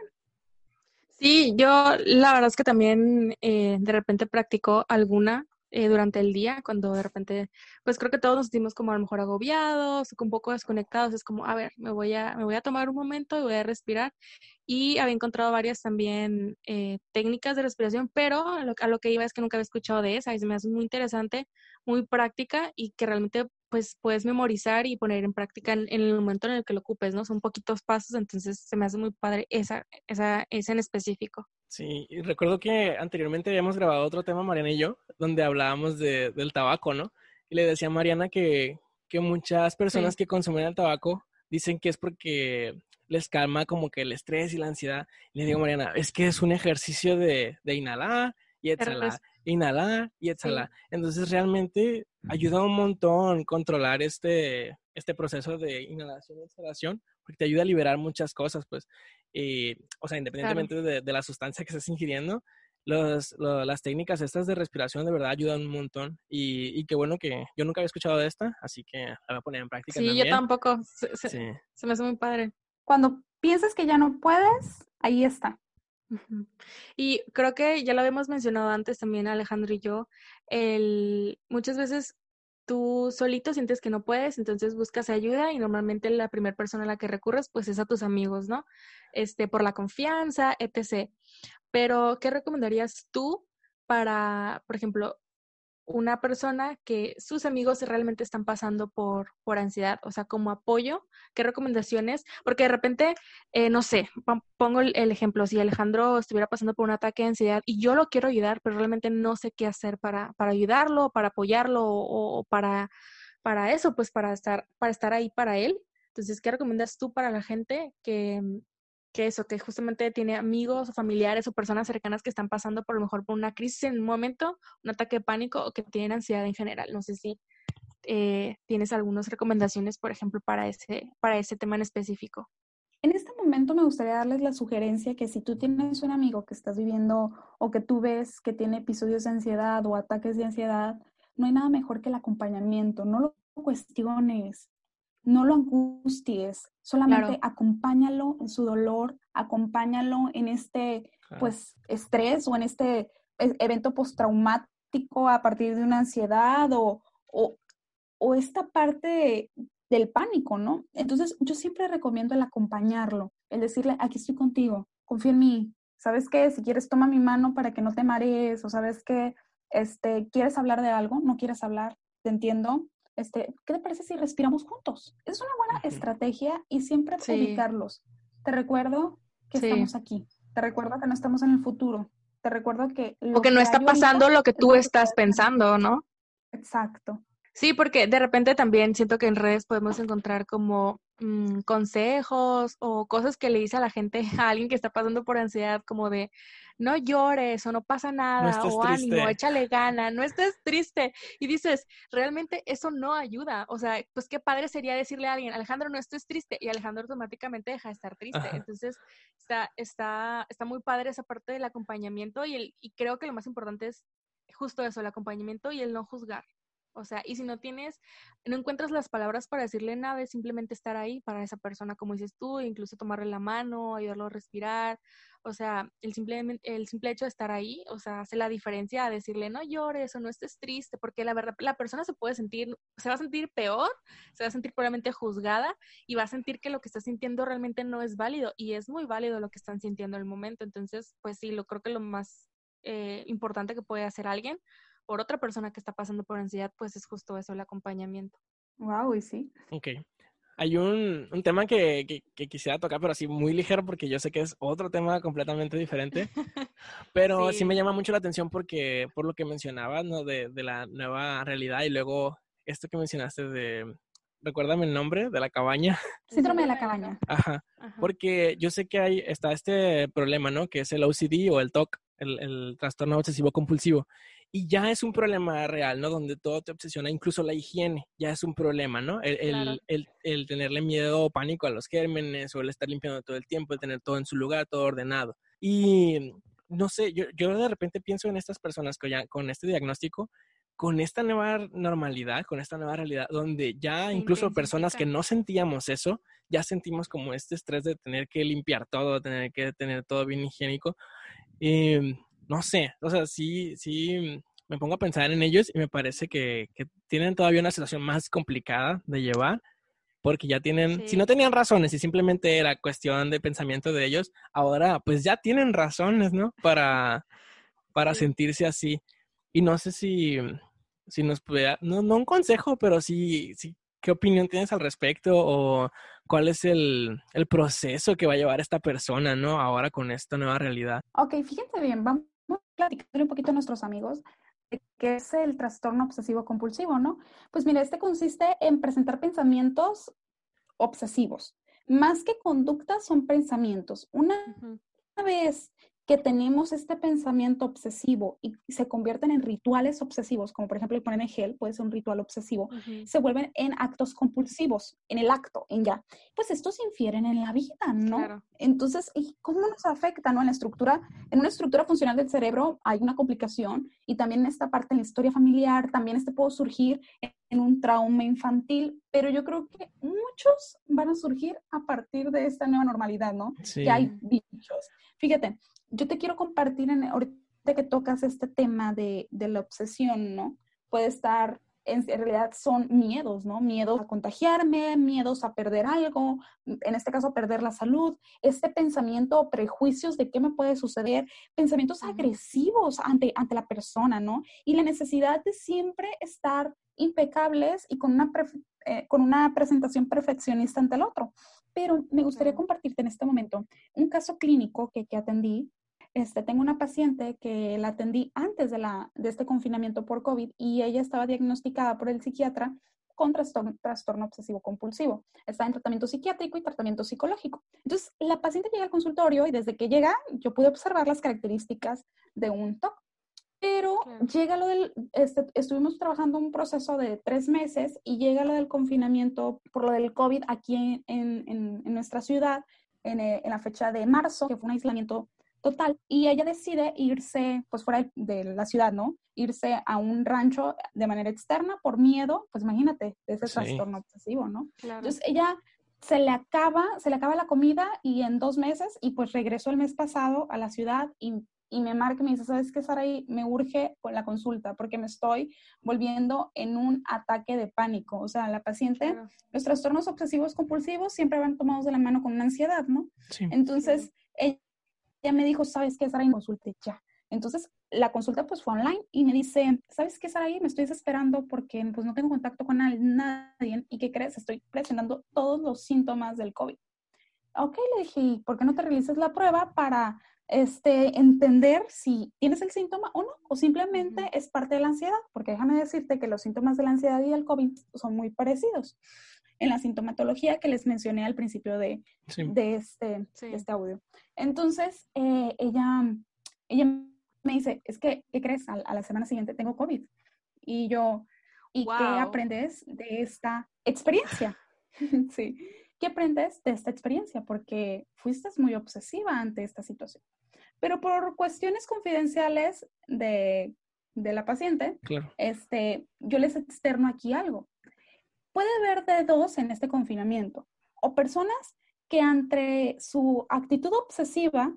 Sí, yo la verdad es que también eh, de repente practico alguna eh, durante el día, cuando de repente, pues creo que todos nos sentimos como a lo mejor agobiados, un poco desconectados, es como, a ver, me voy a, me voy a tomar un momento y voy a respirar. Y había encontrado varias también eh, técnicas de respiración, pero a lo, a lo, que iba es que nunca había escuchado de esa y se me hace muy interesante, muy práctica y que realmente pues puedes memorizar y poner en práctica en, el momento en el que lo ocupes, ¿no? Son poquitos pasos, entonces se me hace muy padre esa, esa, esa en específico. Sí, y recuerdo que anteriormente habíamos grabado otro tema, Mariana y yo, donde hablábamos de, del tabaco, ¿no? Y le decía a Mariana que, que muchas personas que consumen el tabaco dicen que es porque les calma como que el estrés y la ansiedad. Y le digo, Mariana, es que es un ejercicio de, de inhalar y exhalar, inhalar y exhalar. Entonces realmente ayuda un montón controlar este, este proceso de inhalación y exhalación, porque te ayuda a liberar muchas cosas, pues. Y, o sea, independientemente de, la sustancia que estés ingiriendo, los, las técnicas estas de respiración de verdad ayudan un montón. Y, y, qué bueno que yo nunca había escuchado de esta, así que la voy a poner en práctica. Sí, yo tampoco. Se, se me hace muy padre. Cuando piensas que ya no puedes, ahí está. Y creo que ya lo habíamos mencionado antes también Alejandro y yo, el, muchas veces tú solito sientes que no puedes, entonces buscas ayuda y normalmente la primera persona a la que recurres pues es a tus amigos, ¿no? Este, por la confianza, etc. Pero, ¿qué recomendarías tú para, por ejemplo, una persona que sus amigos realmente están pasando por, por ansiedad, o sea, como apoyo, ¿qué recomendaciones? Porque de repente, eh, no sé, pongo el, ejemplo, si Alejandro estuviera pasando por un ataque de ansiedad y yo lo quiero ayudar, pero realmente no sé qué hacer para, para ayudarlo, para apoyarlo o, para, para eso, pues para estar, para estar ahí para él. Entonces, ¿qué recomiendas tú para la gente que, que eso, que justamente tiene amigos o familiares o personas cercanas que están pasando por lo mejor por una crisis en un momento, un ataque de pánico o que tienen ansiedad en general. No sé si eh, tienes algunas recomendaciones, por ejemplo, para ese, para ese tema en específico. En este momento me gustaría darles la sugerencia que si tú tienes un amigo que estás viviendo o que tú ves que tiene episodios de ansiedad o ataques de ansiedad, no hay nada mejor que el acompañamiento. No lo cuestiones, no lo angusties, solamente acompáñalo en su dolor, acompáñalo en este pues estrés o en este e, evento postraumático a partir de una ansiedad o, o, o esta parte del pánico, ¿no? Entonces yo siempre recomiendo el acompañarlo, el decirle, aquí estoy contigo, confía en mí, ¿sabes qué? Si quieres toma mi mano para que no te marees o sabes que este, quieres hablar de algo, no quieres hablar, te entiendo, este, ¿qué te parece si respiramos juntos? Es una buena estrategia y siempre publicarlos. Te recuerdo que estamos aquí. Te recuerdo que no estamos en el futuro. Te recuerdo que... Lo o que no está pasando lo que tú estás pensando, ¿no? Exacto. Sí, porque de repente también siento que en redes podemos encontrar como mm, consejos o cosas que le dice a la gente, *laughs* a alguien que está pasando por ansiedad, como de no llores o no pasa nada o ánimo, échale gana, no estés triste. Y dices, realmente eso no ayuda. O sea, pues qué padre sería decirle a alguien, Alejandro, no estés triste. Y Alejandro automáticamente deja de estar triste. Entonces, está, está, está muy padre esa parte del acompañamiento y, el, y creo que lo más importante es justo eso, el acompañamiento y el no juzgar. O sea, y si no tienes, no encuentras las palabras para decirle nada, es simplemente estar ahí para esa persona, como dices tú, incluso tomarle la mano, ayudarlo a respirar. O sea, el simple, el simple hecho de estar ahí, o sea, hace la diferencia a decirle no llores o no estés triste, porque la verdad, la persona se puede sentir, se va a sentir peor, se va a sentir probablemente juzgada y va a sentir que lo que está sintiendo realmente no es válido y es muy válido lo que están sintiendo en el momento. Entonces, pues sí, lo creo que lo más eh, importante que puede hacer alguien por otra persona que está pasando por ansiedad, pues es justo eso, el acompañamiento. Wow, y sí. Ok. Hay un, un tema que, que, quisiera tocar, pero así muy ligero, porque yo sé que es otro tema completamente diferente. *laughs* Pero sí. me llama mucho la atención porque, por lo que mencionabas, ¿no? De, de la nueva realidad y luego esto que mencionaste de, recuérdame el nombre de la cabaña. *laughs* Síndrome de la cabaña. Ajá. Porque yo sé que hay, está este problema, ¿no? Que es el OCD o el TOC, el, el trastorno obsesivo compulsivo. Y ya es un problema real, ¿no? Donde todo te obsesiona, incluso la higiene, ya es un problema, ¿no? El, el, el, tenerle miedo o pánico a los gérmenes o el estar limpiando todo el tiempo, el tener todo en su lugar, todo ordenado. Y no sé, yo, yo de repente pienso en estas personas con, ya, con este diagnóstico, con esta nueva normalidad, con esta nueva realidad, donde ya incluso personas que no sentíamos eso, ya sentimos como este estrés de tener que limpiar todo, tener que tener todo bien higiénico. Eh, no sé, o sea, sí, sí, me pongo a pensar en ellos y me parece que, que tienen todavía una situación más complicada de llevar porque ya tienen, si no tenían razones y simplemente era cuestión de pensamiento de ellos, ahora pues ya tienen razones, ¿no? Para, para sentirse así. Y no sé si, si nos pudiera, no, no un consejo, pero sí, sí, ¿qué opinión tienes al respecto o cuál es el, el proceso que va a llevar esta persona, ¿no? Ahora con esta nueva realidad. Ok, fíjense bien, vamos platicar un poquito a nuestros amigos qué es el trastorno obsesivo compulsivo, ¿no? Pues mira, este consiste en presentar pensamientos obsesivos. Más que conductas, son pensamientos. Una, vez que tenemos este pensamiento obsesivo y se convierten en rituales obsesivos, como por ejemplo el poner en gel, puede ser un ritual obsesivo, se vuelven en actos compulsivos, en el acto, en ya. Pues estos infieren en la vida, ¿no? Entonces, ¿y cómo nos afecta, no? En la estructura, en una estructura funcional del cerebro hay una complicación y también en esta parte, en la historia familiar, también este puede surgir en un trauma infantil, pero yo creo que muchos van a surgir a partir de esta nueva normalidad, ¿no? Que hay bichos. Fíjate, yo te quiero compartir, en, ahorita que tocas este tema de, de la obsesión, ¿no? Puede estar, en, realidad son miedos, ¿no? Miedos a contagiarme, miedos a perder algo, en este caso a perder la salud, este pensamiento o prejuicios de qué me puede suceder, pensamientos agresivos ante, ante la persona, ¿no? Y la necesidad de siempre estar impecables y con una, eh, con una presentación perfeccionista ante el otro. Pero me gustaría compartirte en este momento un caso clínico que, que atendí este, tengo una paciente que la atendí antes de, la, de este confinamiento por COVID y ella estaba diagnosticada por el psiquiatra con trastorno, trastorno obsesivo compulsivo. Está en tratamiento psiquiátrico y tratamiento psicológico. Entonces, la paciente llega al consultorio y desde que llega, yo pude observar las características de un TOC. Pero llega lo del, este, estuvimos trabajando un proceso de tres meses y llega lo del confinamiento por lo del COVID aquí en, en, en nuestra ciudad en, eh, en, la fecha de marzo, que fue un aislamiento Total, y ella decide irse, pues fuera de la ciudad, ¿no? Irse a un rancho de manera externa por miedo, pues imagínate, de ese trastorno obsesivo, ¿no? Entonces ella se le acaba, se le acaba la comida y en dos meses, y pues regresó el mes pasado a la ciudad y, y me marca y me dice, ¿sabes qué, Saraí? Me urge con la consulta porque me estoy volviendo en un ataque de pánico. O sea, la paciente, los trastornos obsesivos compulsivos siempre van tomados de la mano con una ansiedad, ¿no? Sí. Entonces, ella ella me dijo, ¿sabes qué, Saraí? Consulte ya. Entonces, la consulta pues fue online y me dice, ¿sabes qué, Saraí? Me estoy desesperando porque pues no tengo contacto con nadie y ¿qué crees? Estoy presentando todos los síntomas del COVID. Ok, le dije, ¿por qué no te realizas la prueba para este, entender si tienes el síntoma o no? O simplemente es parte de la ansiedad, porque déjame decirte que los síntomas de la ansiedad y el COVID son muy parecidos en la sintomatología que les mencioné al principio de, de, este, este audio. Entonces, eh, ella, ella me dice, es que, ¿qué crees? A, la semana siguiente tengo COVID. Y yo, ¿y qué aprendes de esta experiencia? *laughs* sí, ¿qué aprendes de esta experiencia? Porque fuiste muy obsesiva ante esta situación. Pero por cuestiones confidenciales de, de la paciente, este, yo les externo aquí algo puede haber de dos en este confinamiento. O personas que ante su actitud obsesiva,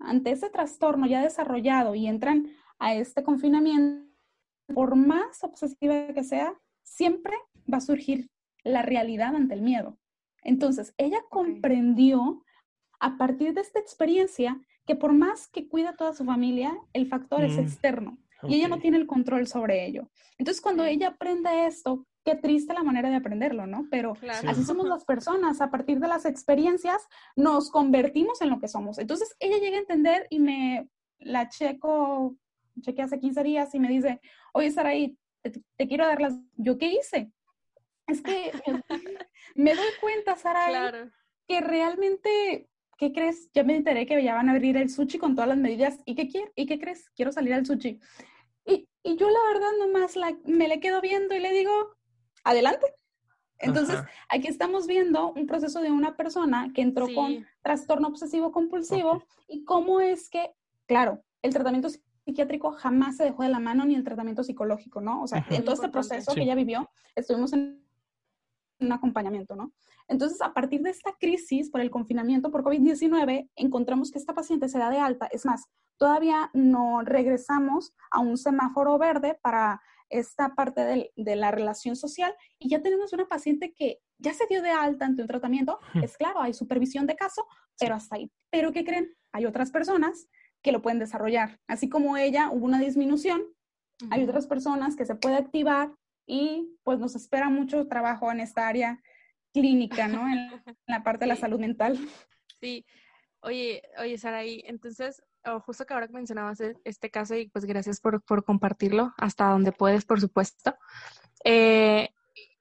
ante ese trastorno ya desarrollado y entran a este confinamiento, por más obsesiva que sea, siempre va a surgir la realidad ante el miedo. Entonces, ella comprendió a partir de esta experiencia que por más que cuida a toda su familia, el factor es mm, externo y ella no tiene el control sobre ello. Entonces, cuando ella aprende esto, qué triste la manera de aprenderlo, ¿no? Pero así somos las personas, a partir de las experiencias nos convertimos en lo que somos. Entonces ella llega a entender y me la checo, chequeé hace 15 días y me dice, oye Saraí, te, te quiero dar las... ¿Yo qué hice? Es que me doy cuenta, Saraí, que realmente ¿qué crees? Ya me enteré que ya van a abrir el sushi con todas las medidas. ¿Y qué quiere? ¿Y qué crees? Quiero salir al sushi. Y, y yo la verdad nomás la, me le quedo viendo y le digo, adelante. Entonces, aquí estamos viendo un proceso de una persona que entró con trastorno obsesivo compulsivo y cómo es que, claro, el tratamiento psiquiátrico jamás se dejó de la mano ni el tratamiento psicológico, ¿no? O sea, en todo este proceso que ella vivió, estuvimos en un acompañamiento, ¿no? Entonces, a partir de esta crisis por el confinamiento por COVID-19, encontramos que esta paciente se da de alta. Es más, todavía no regresamos a un semáforo verde para esta parte de, la relación social y ya tenemos una paciente que ya se dio de alta ante un tratamiento. Es claro, hay supervisión de caso, pero hasta ahí. Pero ¿qué creen? Hay otras personas que lo pueden desarrollar. Así como ella, hubo una disminución, hay otras personas que se puede activar y pues nos espera mucho trabajo en esta área clínica, ¿no? En, *laughs* la parte de la salud mental. Sí. Oye, oye, Saraí, entonces, justo que ahora que mencionabas e, este caso y pues gracias por, por compartirlo hasta donde puedes, por supuesto. Eh,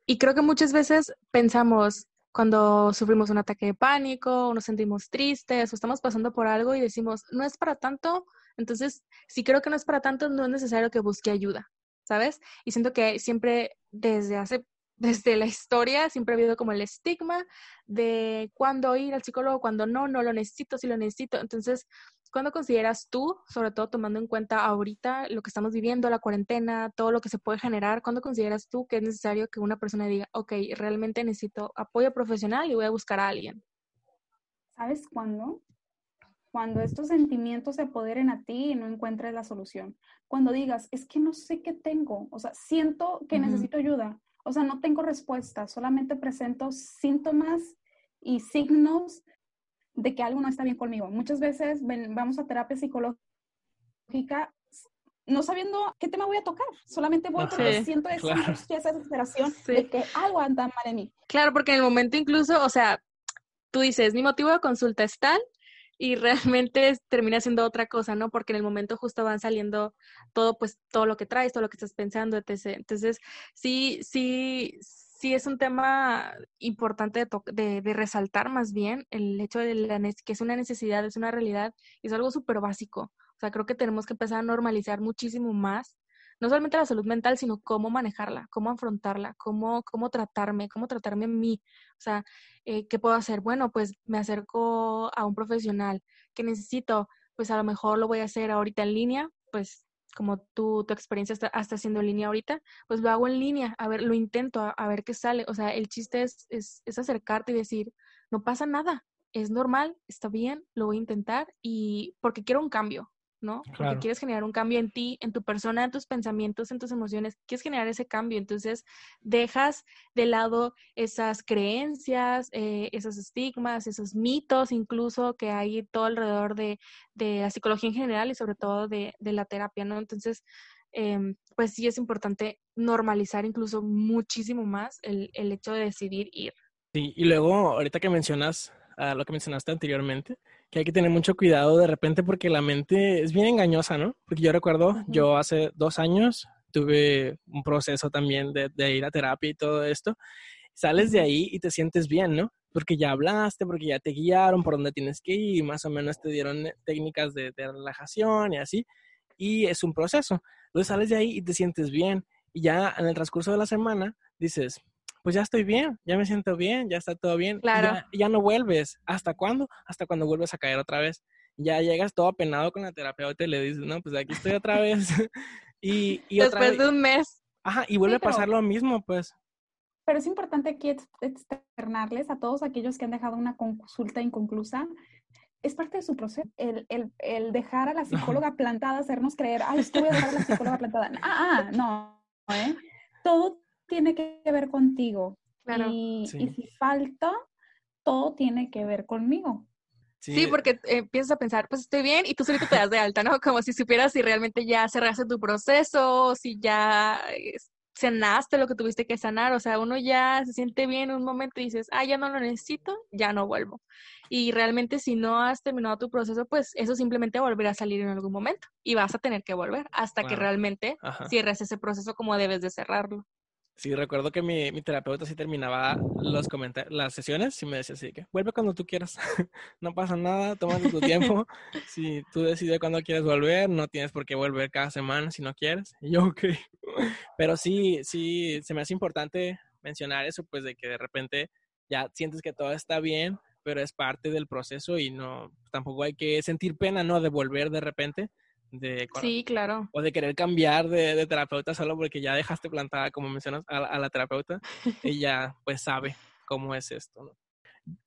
y creo que muchas veces pensamos cuando sufrimos un ataque de pánico o nos sentimos tristes o estamos pasando por algo y decimos, no es para tanto, entonces si creo que no es para tanto, no es necesario que busque ayuda, ¿sabes? Y siento que siempre desde hace *laughs* desde la historia siempre ha habido como el estigma de cuándo ir al psicólogo, cuándo no, no lo necesito, si lo necesito. Entonces, ¿cuándo consideras tú, sobre todo tomando en cuenta ahorita lo que estamos viviendo, la cuarentena, todo lo que se puede generar, ¿cuándo consideras tú que es necesario que una persona diga, ok, realmente necesito apoyo profesional y voy a buscar a alguien? ¿Sabes cuándo? Cuando estos sentimientos se apoderen a ti y no encuentres la solución. Cuando digas, es que no sé qué tengo, o sea, siento que necesito ayuda, o sea, no tengo respuesta, solamente presento síntomas y signos de que algo no está bien conmigo. Muchas veces vamos a terapia psicológica no sabiendo qué tema voy a tocar, solamente voy porque siento esa esa desesperación de que algo anda mal en mí. Claro, porque en el momento incluso, o sea, tú dices, mi motivo de consulta es tal, y *laughs* realmente termina siendo otra cosa, ¿no? Porque en el momento justo van saliendo todo, pues, todo lo que traes, todo lo que estás pensando, etc. Entonces, sí, sí, sí es un tema importante de, de, resaltar más bien el hecho de la, que es una necesidad, es una realidad, es algo súper básico. O sea, creo que tenemos que empezar a normalizar muchísimo más no solamente la salud mental, sino cómo manejarla, cómo afrontarla, cómo, cómo tratarme, cómo tratarme a mí. O sea, eh, ¿qué puedo hacer? Bueno, pues me acerco a un profesional. ¿Qué necesito? Pues a lo mejor lo voy a hacer ahorita en línea, pues como tú, tu experiencia está, haciendo en línea ahorita, pues lo hago en línea, a ver, lo intento, a, ver qué sale. O sea, el chiste es, es, es acercarte y decir, no pasa nada, es normal, está bien, lo voy a intentar y porque quiero un cambio, ¿no? Porque quieres generar un cambio en ti, en tu persona, en tus pensamientos, en tus emociones, quieres generar ese cambio, entonces dejas de lado esas creencias, eh, esos estigmas, esos mitos incluso que hay todo alrededor de, la psicología en general y sobre todo de, la terapia, ¿no? Entonces, em, pues sí es importante normalizar incluso muchísimo más el, el hecho de decidir ir. Sí, y luego ahorita que mencionas a lo que mencionaste anteriormente, que hay que tener mucho cuidado de repente porque la mente es bien engañosa, ¿no? Porque yo recuerdo, yo hace dos años tuve un proceso también de, ir a terapia y todo esto. Sales de ahí y te sientes bien, ¿no? Porque ya hablaste, porque ya te guiaron por dónde tienes que ir, más o menos te dieron técnicas de, de relajación y así. Y es un proceso. Entonces sales de ahí y te sientes bien. Y ya en el transcurso de la semana dices, pues ya estoy bien, ya me siento bien, ya está todo bien. Claro. Ya, no vuelves. ¿Hasta cuándo? Hasta cuando vuelves a caer otra vez. Ya llegas todo apenado con la terapeuta y le dices, no, pues aquí estoy otra vez. *laughs* y, y Después de un mes. Ajá, y vuelve a pasar lo mismo, pues. Pero es importante aquí externarles a todos aquellos que han dejado una consulta inconclusa. Es parte de su proceso. El, el, el dejar a la *laughs* psicóloga plantada, hacernos creer, ay, estoy a dejar a la psicóloga plantada. Ah, ah, no. ¿eh? Todo tiene que ver contigo. Y, si falta, todo tiene que ver conmigo. Sí, porque empiezas a pensar, pues estoy bien y tú solito te das de alta, ¿no? Como si supieras si realmente ya cerraste tu proceso, si ya sanaste lo que tuviste que sanar, o sea, uno ya se siente bien en un momento y dices, ah, ya no lo necesito, ya no vuelvo. Y realmente si no has terminado tu proceso, pues eso simplemente volverá a salir en algún momento y vas a tener que volver hasta que realmente cierres ese proceso como debes de cerrarlo. Sí, recuerdo que mi, mi terapeuta sí terminaba los las sesiones y me decía así que vuelve cuando tú quieras, *laughs* no pasa nada, toma tu tiempo, *laughs* si tú decides cuándo quieres volver, no tienes por qué volver cada semana si no quieres. Y yo, ok. *laughs* Pero sí, sí, se me hace importante mencionar eso, pues de que de repente ya sientes que todo está bien, pero es parte del proceso y no, tampoco hay que sentir pena, ¿no? De volver de repente, De, sí, claro. O de querer cambiar de, terapeuta solo porque ya dejaste plantada, como mencionas, a, la terapeuta. *laughs* ella pues sabe cómo es esto, ¿no?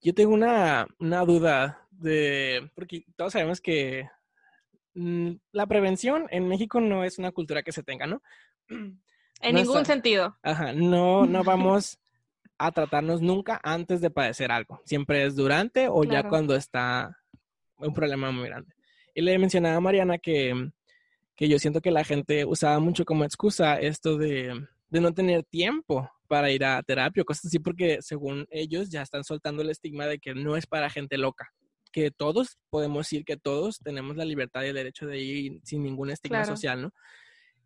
Yo tengo una, una duda de, porque todos sabemos que mm, la prevención en México no es una cultura que se tenga, ¿no? *clears throat* En ningún sentido. Ajá, no, no *laughs* vamos a tratarnos nunca antes de padecer algo. Siempre es durante o ya cuando está un problema muy grande. Y le mencionaba a Mariana que, que yo siento que la gente usaba mucho como excusa esto de, de no tener tiempo para ir a terapia o cosas así, porque según ellos ya están soltando el estigma de que no es para gente loca, que todos podemos ir, que todos tenemos la libertad y el derecho de ir sin ningún estigma social, ¿no?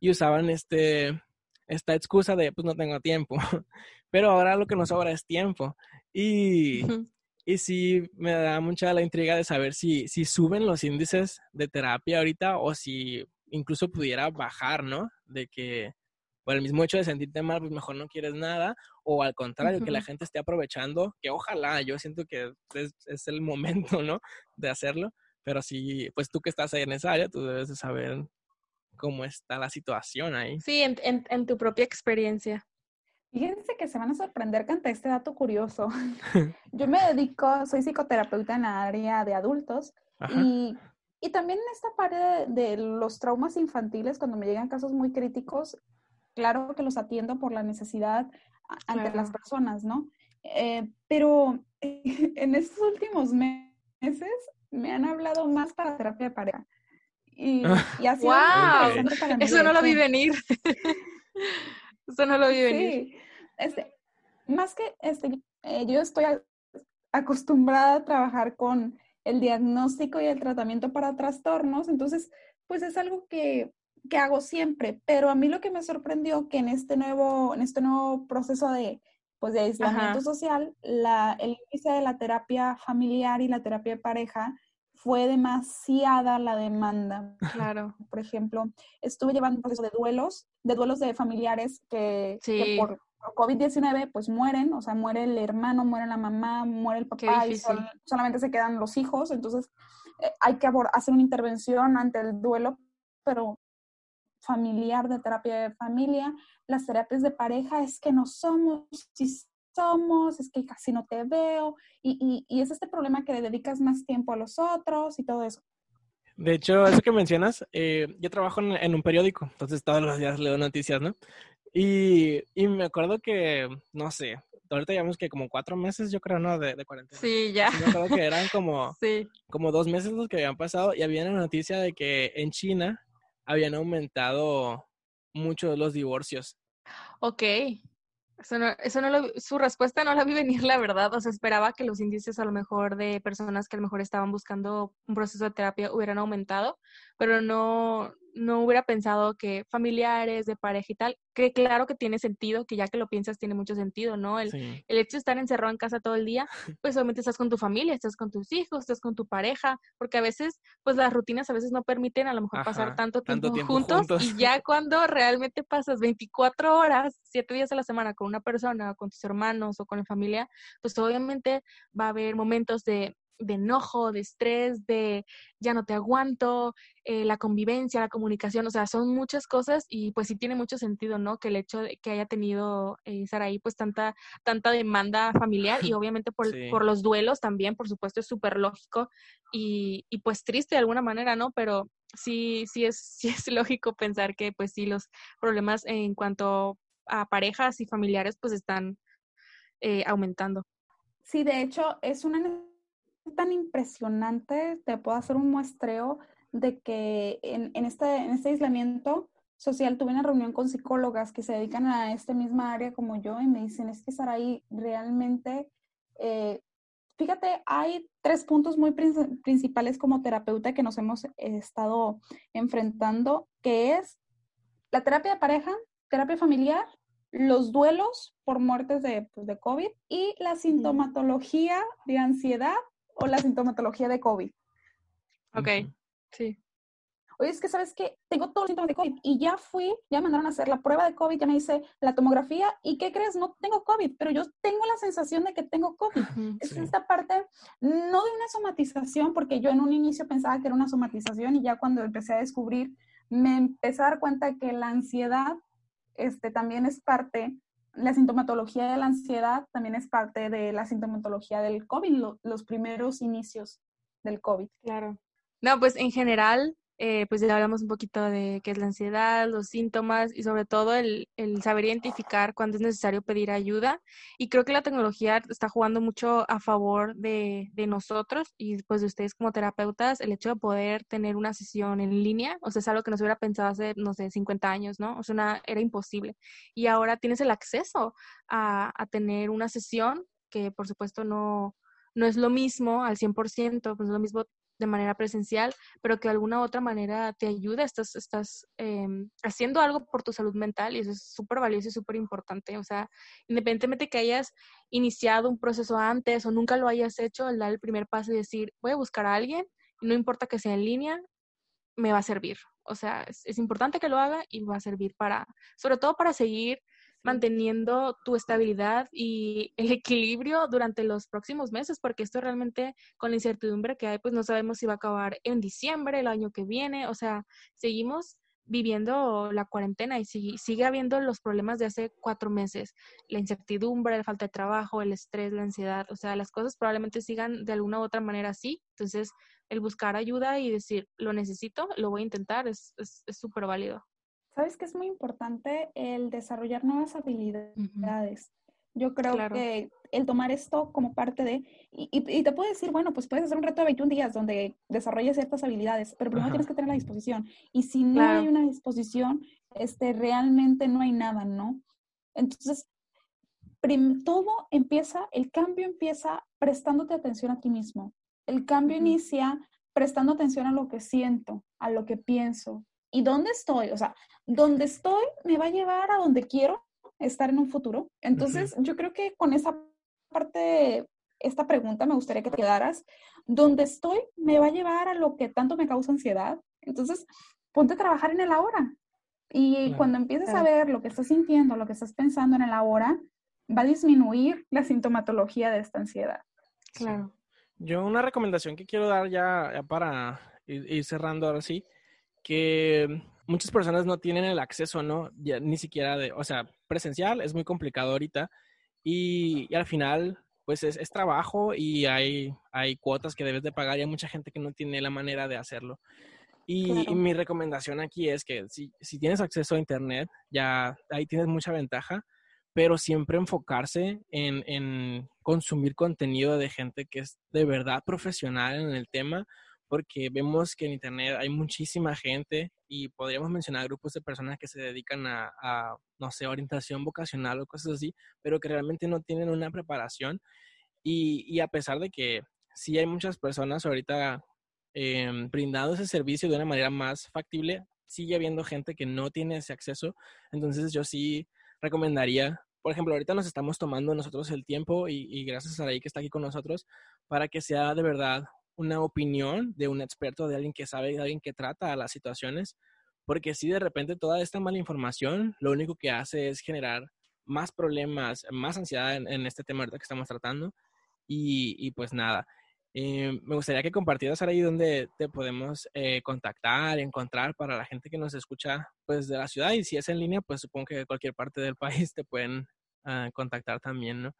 Y usaban este, esta excusa de, pues no tengo tiempo, *laughs* pero ahora lo que nos sobra es tiempo. Y, y sí me da mucha la intriga de saber si, si suben los índices de terapia ahorita o si incluso pudiera bajar, ¿no? De que por el mismo hecho de sentirte mal, pues mejor no quieres nada, o al contrario, que la gente esté aprovechando, que ojalá, yo siento que es, es, el momento, ¿no? De hacerlo, pero sí, pues tú que estás ahí en esa área, tú debes de saber cómo está la situación ahí. Sí, en, en, tu propia experiencia. Fíjense que se van a sorprender ante este dato curioso. *laughs* *laughs* Yo me dedico, soy psicoterapeuta en la área de adultos y, y, también en esta parte de, los traumas infantiles, cuando me llegan casos muy críticos, claro que los atiendo por la necesidad ante las personas, ¿no? Eh, pero *laughs* en estos últimos meses me han hablado más para terapia de pareja. Y, y así wow. Eso no lo vi venir. Eso no lo vi venir. Sí. Este, más que este, eh, yo estoy acostumbrada a trabajar con el diagnóstico y el tratamiento para trastornos, entonces, pues es algo que, que hago siempre, pero a mí lo que me sorprendió que en este nuevo, en este nuevo proceso de, pues de aislamiento social, la, el índice de la terapia familiar y la terapia de pareja fue demasiada la demanda. Claro. Por ejemplo, estuve llevando un proceso de duelos, de duelos de familiares que, por COVID-19 pues mueren, o sea, muere el hermano, muere la mamá, muere el papá y solamente se quedan los hijos, entonces eh, hay que hacer una intervención ante el duelo, pero familiar de terapia de familia, las terapias de pareja es que no somos somos, es que casi no te veo, y, y, es este problema que le dedicas más tiempo a los otros y todo eso. De hecho, eso que mencionas, eh, yo trabajo en, un periódico, entonces todos los días leo noticias, ¿no? Y, y me acuerdo que, no sé, ahorita llevamos que como cuatro meses, yo creo, ¿no? De, de cuarentena. Sí, ya. me acuerdo que eran como, *laughs* como dos meses los que habían pasado y había una noticia de que en China habían aumentado mucho los divorcios. Ok. Eso no, eso no lo, su respuesta no la vi venir, la verdad. O sea, esperaba que los índices a lo mejor de personas que a lo mejor estaban buscando un proceso de terapia hubieran aumentado, pero no, no hubiera pensado que familiares, de pareja y tal, que claro que tiene sentido, que ya que lo piensas tiene mucho sentido, ¿no? El, el hecho de estar encerrado en casa todo el día, *laughs* pues obviamente estás con tu familia, estás con tus hijos, estás con tu pareja, porque a veces, pues las rutinas a veces no permiten a lo mejor pasar tanto tiempo, juntos, y ya cuando realmente pasas 24 horas, 7 días a la semana con una persona, con tus hermanos o con la familia, pues obviamente va a haber momentos de de enojo, de estrés, de ya no te aguanto, eh, la convivencia, la comunicación, o sea, son muchas cosas y pues sí tiene mucho sentido, ¿no? Que el hecho de que haya tenido eh, Saraí pues tanta, tanta demanda familiar y obviamente por, por los duelos también, por supuesto, es súper lógico y, y, pues triste de alguna manera, ¿no? Pero sí, sí es, *laughs* sí es lógico pensar que pues sí los problemas en cuanto a parejas y familiares pues están eh, aumentando. Sí, de hecho, es una tan impresionante, te puedo hacer un muestreo de que en, en, este, en este aislamiento social tuve una reunión con psicólogas que se dedican a esta misma área como yo y me dicen, es que ahí realmente, eh, fíjate, hay tres puntos muy principales como terapeuta que nos hemos estado enfrentando, que es la terapia de pareja, terapia familiar, los duelos por muertes de, pues, de COVID y la sintomatología de ansiedad o la sintomatología de COVID. Ok, sí. oye, es que sabes que tengo todos los síntomas de COVID y ya fui, ya me mandaron a hacer la prueba de COVID, ya me hice la tomografía y ¿qué crees? No tengo COVID, pero yo tengo la sensación de que tengo COVID. Es esta parte, no de una somatización, porque yo en un inicio pensaba que era una somatización y ya cuando empecé a descubrir, me empecé a dar cuenta que la ansiedad este, también es parte la sintomatología de la ansiedad también es parte de la sintomatología del COVID, los primeros inicios del COVID. Claro. No, pues en general, eh, pues ya hablamos un poquito de qué es la ansiedad, los síntomas y sobre todo el, el, saber identificar cuándo es necesario pedir ayuda. Y creo que la tecnología está jugando mucho a favor de, de nosotros y pues de ustedes como terapeutas, el hecho de poder tener una sesión en línea, o sea, es algo que nos hubiera pensado hace, no sé, 50 años, ¿no? O sea, una, era imposible. Y ahora tienes el acceso a, a tener una sesión que por supuesto no, no es lo mismo al 100%, pues no es lo mismo de manera presencial, pero que de alguna otra manera te ayuda, estás, estás em, haciendo algo por tu salud mental y eso es súper valioso y súper importante. O sea, independientemente que hayas iniciado un proceso antes o nunca lo hayas hecho, el dar el primer paso y decir, voy a buscar a alguien, no importa que sea en línea, me va a servir. O sea, es, es importante que lo haga y va a servir para, sobre todo para seguir manteniendo tu estabilidad y el equilibrio durante los próximos meses, porque esto realmente con la incertidumbre que hay, pues no sabemos si va a acabar en diciembre, el año que viene, o sea, seguimos viviendo la cuarentena y sigue habiendo los problemas de hace cuatro meses, la incertidumbre, la falta de trabajo, el estrés, la ansiedad, o sea, las cosas probablemente sigan de alguna u otra manera así, entonces el buscar ayuda y decir, lo necesito, lo voy a intentar, es súper válido. Sabes que es muy importante el desarrollar nuevas habilidades. Yo creo que el tomar esto como parte de, y, te puedo decir, bueno, pues puedes hacer un reto de 21 días donde desarrolles ciertas habilidades, pero primero tienes que tener la disposición. Y si no hay una disposición, este, realmente no hay nada, ¿no? Entonces, todo empieza, el cambio empieza prestándote atención a ti mismo. El cambio inicia prestando atención a lo que siento, a lo que pienso, ¿Y dónde estoy? O sea, donde estoy me va a llevar a donde quiero estar en un futuro. Entonces, yo creo que con esa parte, esta pregunta me gustaría que te quedaras. ¿Dónde estoy me va a llevar a lo que tanto me causa ansiedad? Entonces, ponte a trabajar en el ahora. Y cuando empieces a ver lo que estás sintiendo, lo que estás pensando en el ahora, va a disminuir la sintomatología de esta ansiedad. Claro. Yo una recomendación que quiero dar ya, para ir, ir cerrando ahora sí, que muchas personas no tienen el acceso, ¿no? Ya, ni siquiera de, o sea, presencial es muy complicado ahorita y, al final, pues es, trabajo y hay, hay cuotas que debes de pagar y hay mucha gente que no tiene la manera de hacerlo. Y, mi recomendación aquí es que si, si, tienes acceso a Internet, ya ahí tienes mucha ventaja, pero siempre enfocarse en, en consumir contenido de gente que es de verdad profesional en el tema, porque vemos que en Internet hay muchísima gente y podríamos mencionar grupos de personas que se dedican a, no sé, orientación vocacional o cosas así, pero que realmente no tienen una preparación. Y, a pesar de que sí hay muchas personas ahorita em, brindando ese servicio de una manera más factible, sigue habiendo gente que no tiene ese acceso. Entonces yo sí recomendaría por ejemplo, ahorita nos estamos tomando nosotros el tiempo y, y gracias a Saraí que está aquí con nosotros para que sea de verdad una opinión de un experto, de alguien que sabe, de alguien que trata a las situaciones, porque si de repente toda esta mala información lo único que hace es generar más problemas, más ansiedad en, este tema que estamos tratando y, pues nada. Eh, me gustaría que compartieras ahí donde te podemos eh, contactar, encontrar para la gente que nos escucha pues de la ciudad y si es en línea pues supongo que de cualquier parte del *laughs* país te pueden ah, contactar también, ¿no?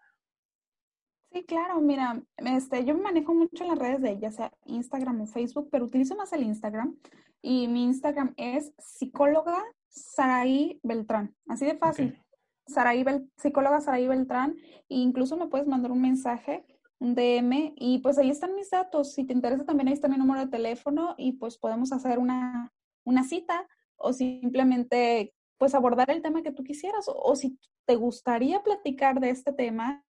Sí, claro, mira, este, yo me manejo mucho en las redes de ya sea Instagram o Facebook, pero utilizo más el Instagram y mi Instagram es psicóloga Saraí Beltrán, así de fácil. psicóloga Saraí Beltrán, e incluso me puedes mandar un mensaje, un DM, y pues ahí están mis datos. Si te interesa también ahí está mi número de teléfono y pues podemos hacer una, una cita o simplemente pues abordar el tema que tú quisieras o si te gustaría platicar de este tema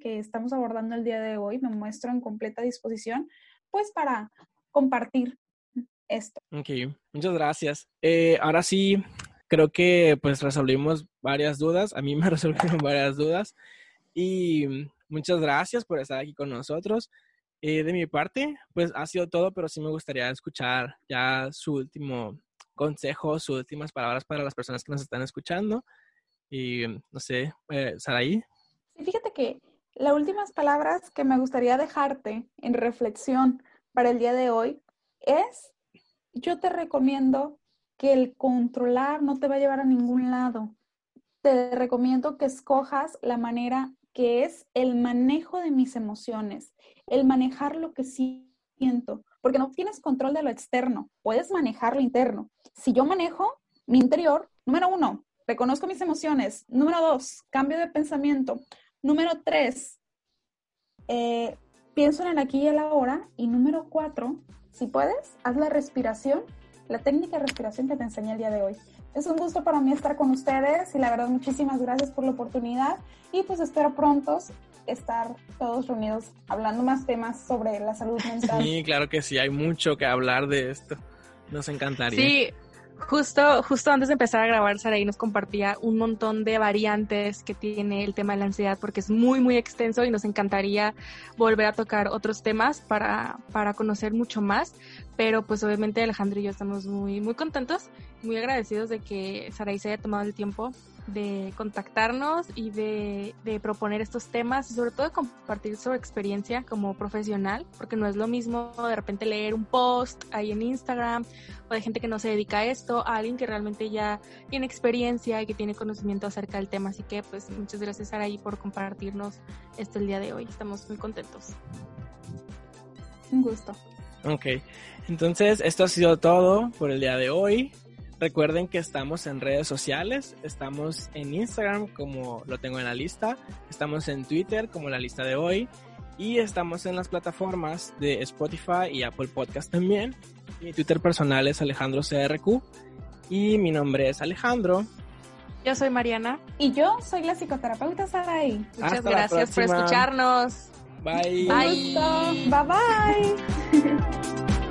que estamos abordando el día de hoy, me muestro en completa disposición, pues para compartir esto. Ok, muchas gracias. Eh, ahora sí, creo que pues resolvimos varias dudas, a mí me *laughs* resolvieron varias dudas y muchas gracias por estar aquí con nosotros. Eh, de mi parte, pues ha sido todo, pero sí me gustaría escuchar ya su último consejo, sus últimas palabras para las personas que nos están escuchando. Y no sé, eh, Saraí. Fíjate que las últimas palabras que me gustaría dejarte en reflexión para el día de hoy es, yo te recomiendo que el controlar no te va a llevar a ningún lado. Te recomiendo que escojas la manera que es el manejo de mis emociones, el manejar lo que siento, porque no tienes control de lo externo, puedes manejar lo interno. Si yo manejo mi interior, número uno, reconozco mis emociones. Número dos, cambio de pensamiento. Número tres, eh, pienso en el aquí y el ahora. Y número cuatro, si puedes, haz la respiración, la técnica de respiración que te enseñé el día de hoy. Es un gusto para mí estar con ustedes y la verdad muchísimas gracias por la oportunidad y pues espero pronto estar todos reunidos hablando más temas sobre la salud mental. Sí, claro que sí, hay mucho que hablar de esto. Nos encantaría. Sí, Justo, justo antes de empezar a grabar, Saraí nos compartía un montón de variantes que tiene el tema de la ansiedad porque es muy, muy extenso y nos encantaría volver a tocar otros temas para, para conocer mucho más. Pero pues obviamente Alejandro y yo estamos muy, muy contentos, muy agradecidos de que Saraí se haya tomado el tiempo de contactarnos y de, proponer estos temas y sobre todo de compartir su experiencia como profesional, porque no es lo mismo de repente leer un post ahí en Instagram o de gente que no se dedica a esto, a alguien que realmente ya tiene experiencia y que tiene conocimiento acerca del tema. Así que pues muchas gracias ahí por compartirnos esto el día de hoy. Estamos muy contentos. Un gusto. Ok, entonces esto ha sido todo por el día de hoy. Recuerden que estamos en redes sociales, estamos en Instagram como lo tengo en la lista, estamos en Twitter como la lista de hoy y estamos en las plataformas de Spotify y Apple Podcast también. Mi Twitter personal es Alejandro CRQ y mi nombre es Alejandro. Yo soy Mariana. Y yo soy la psicoterapeuta Sarai. Muchas gracias por escucharnos. Bye. Bye. Bye bye. *laughs*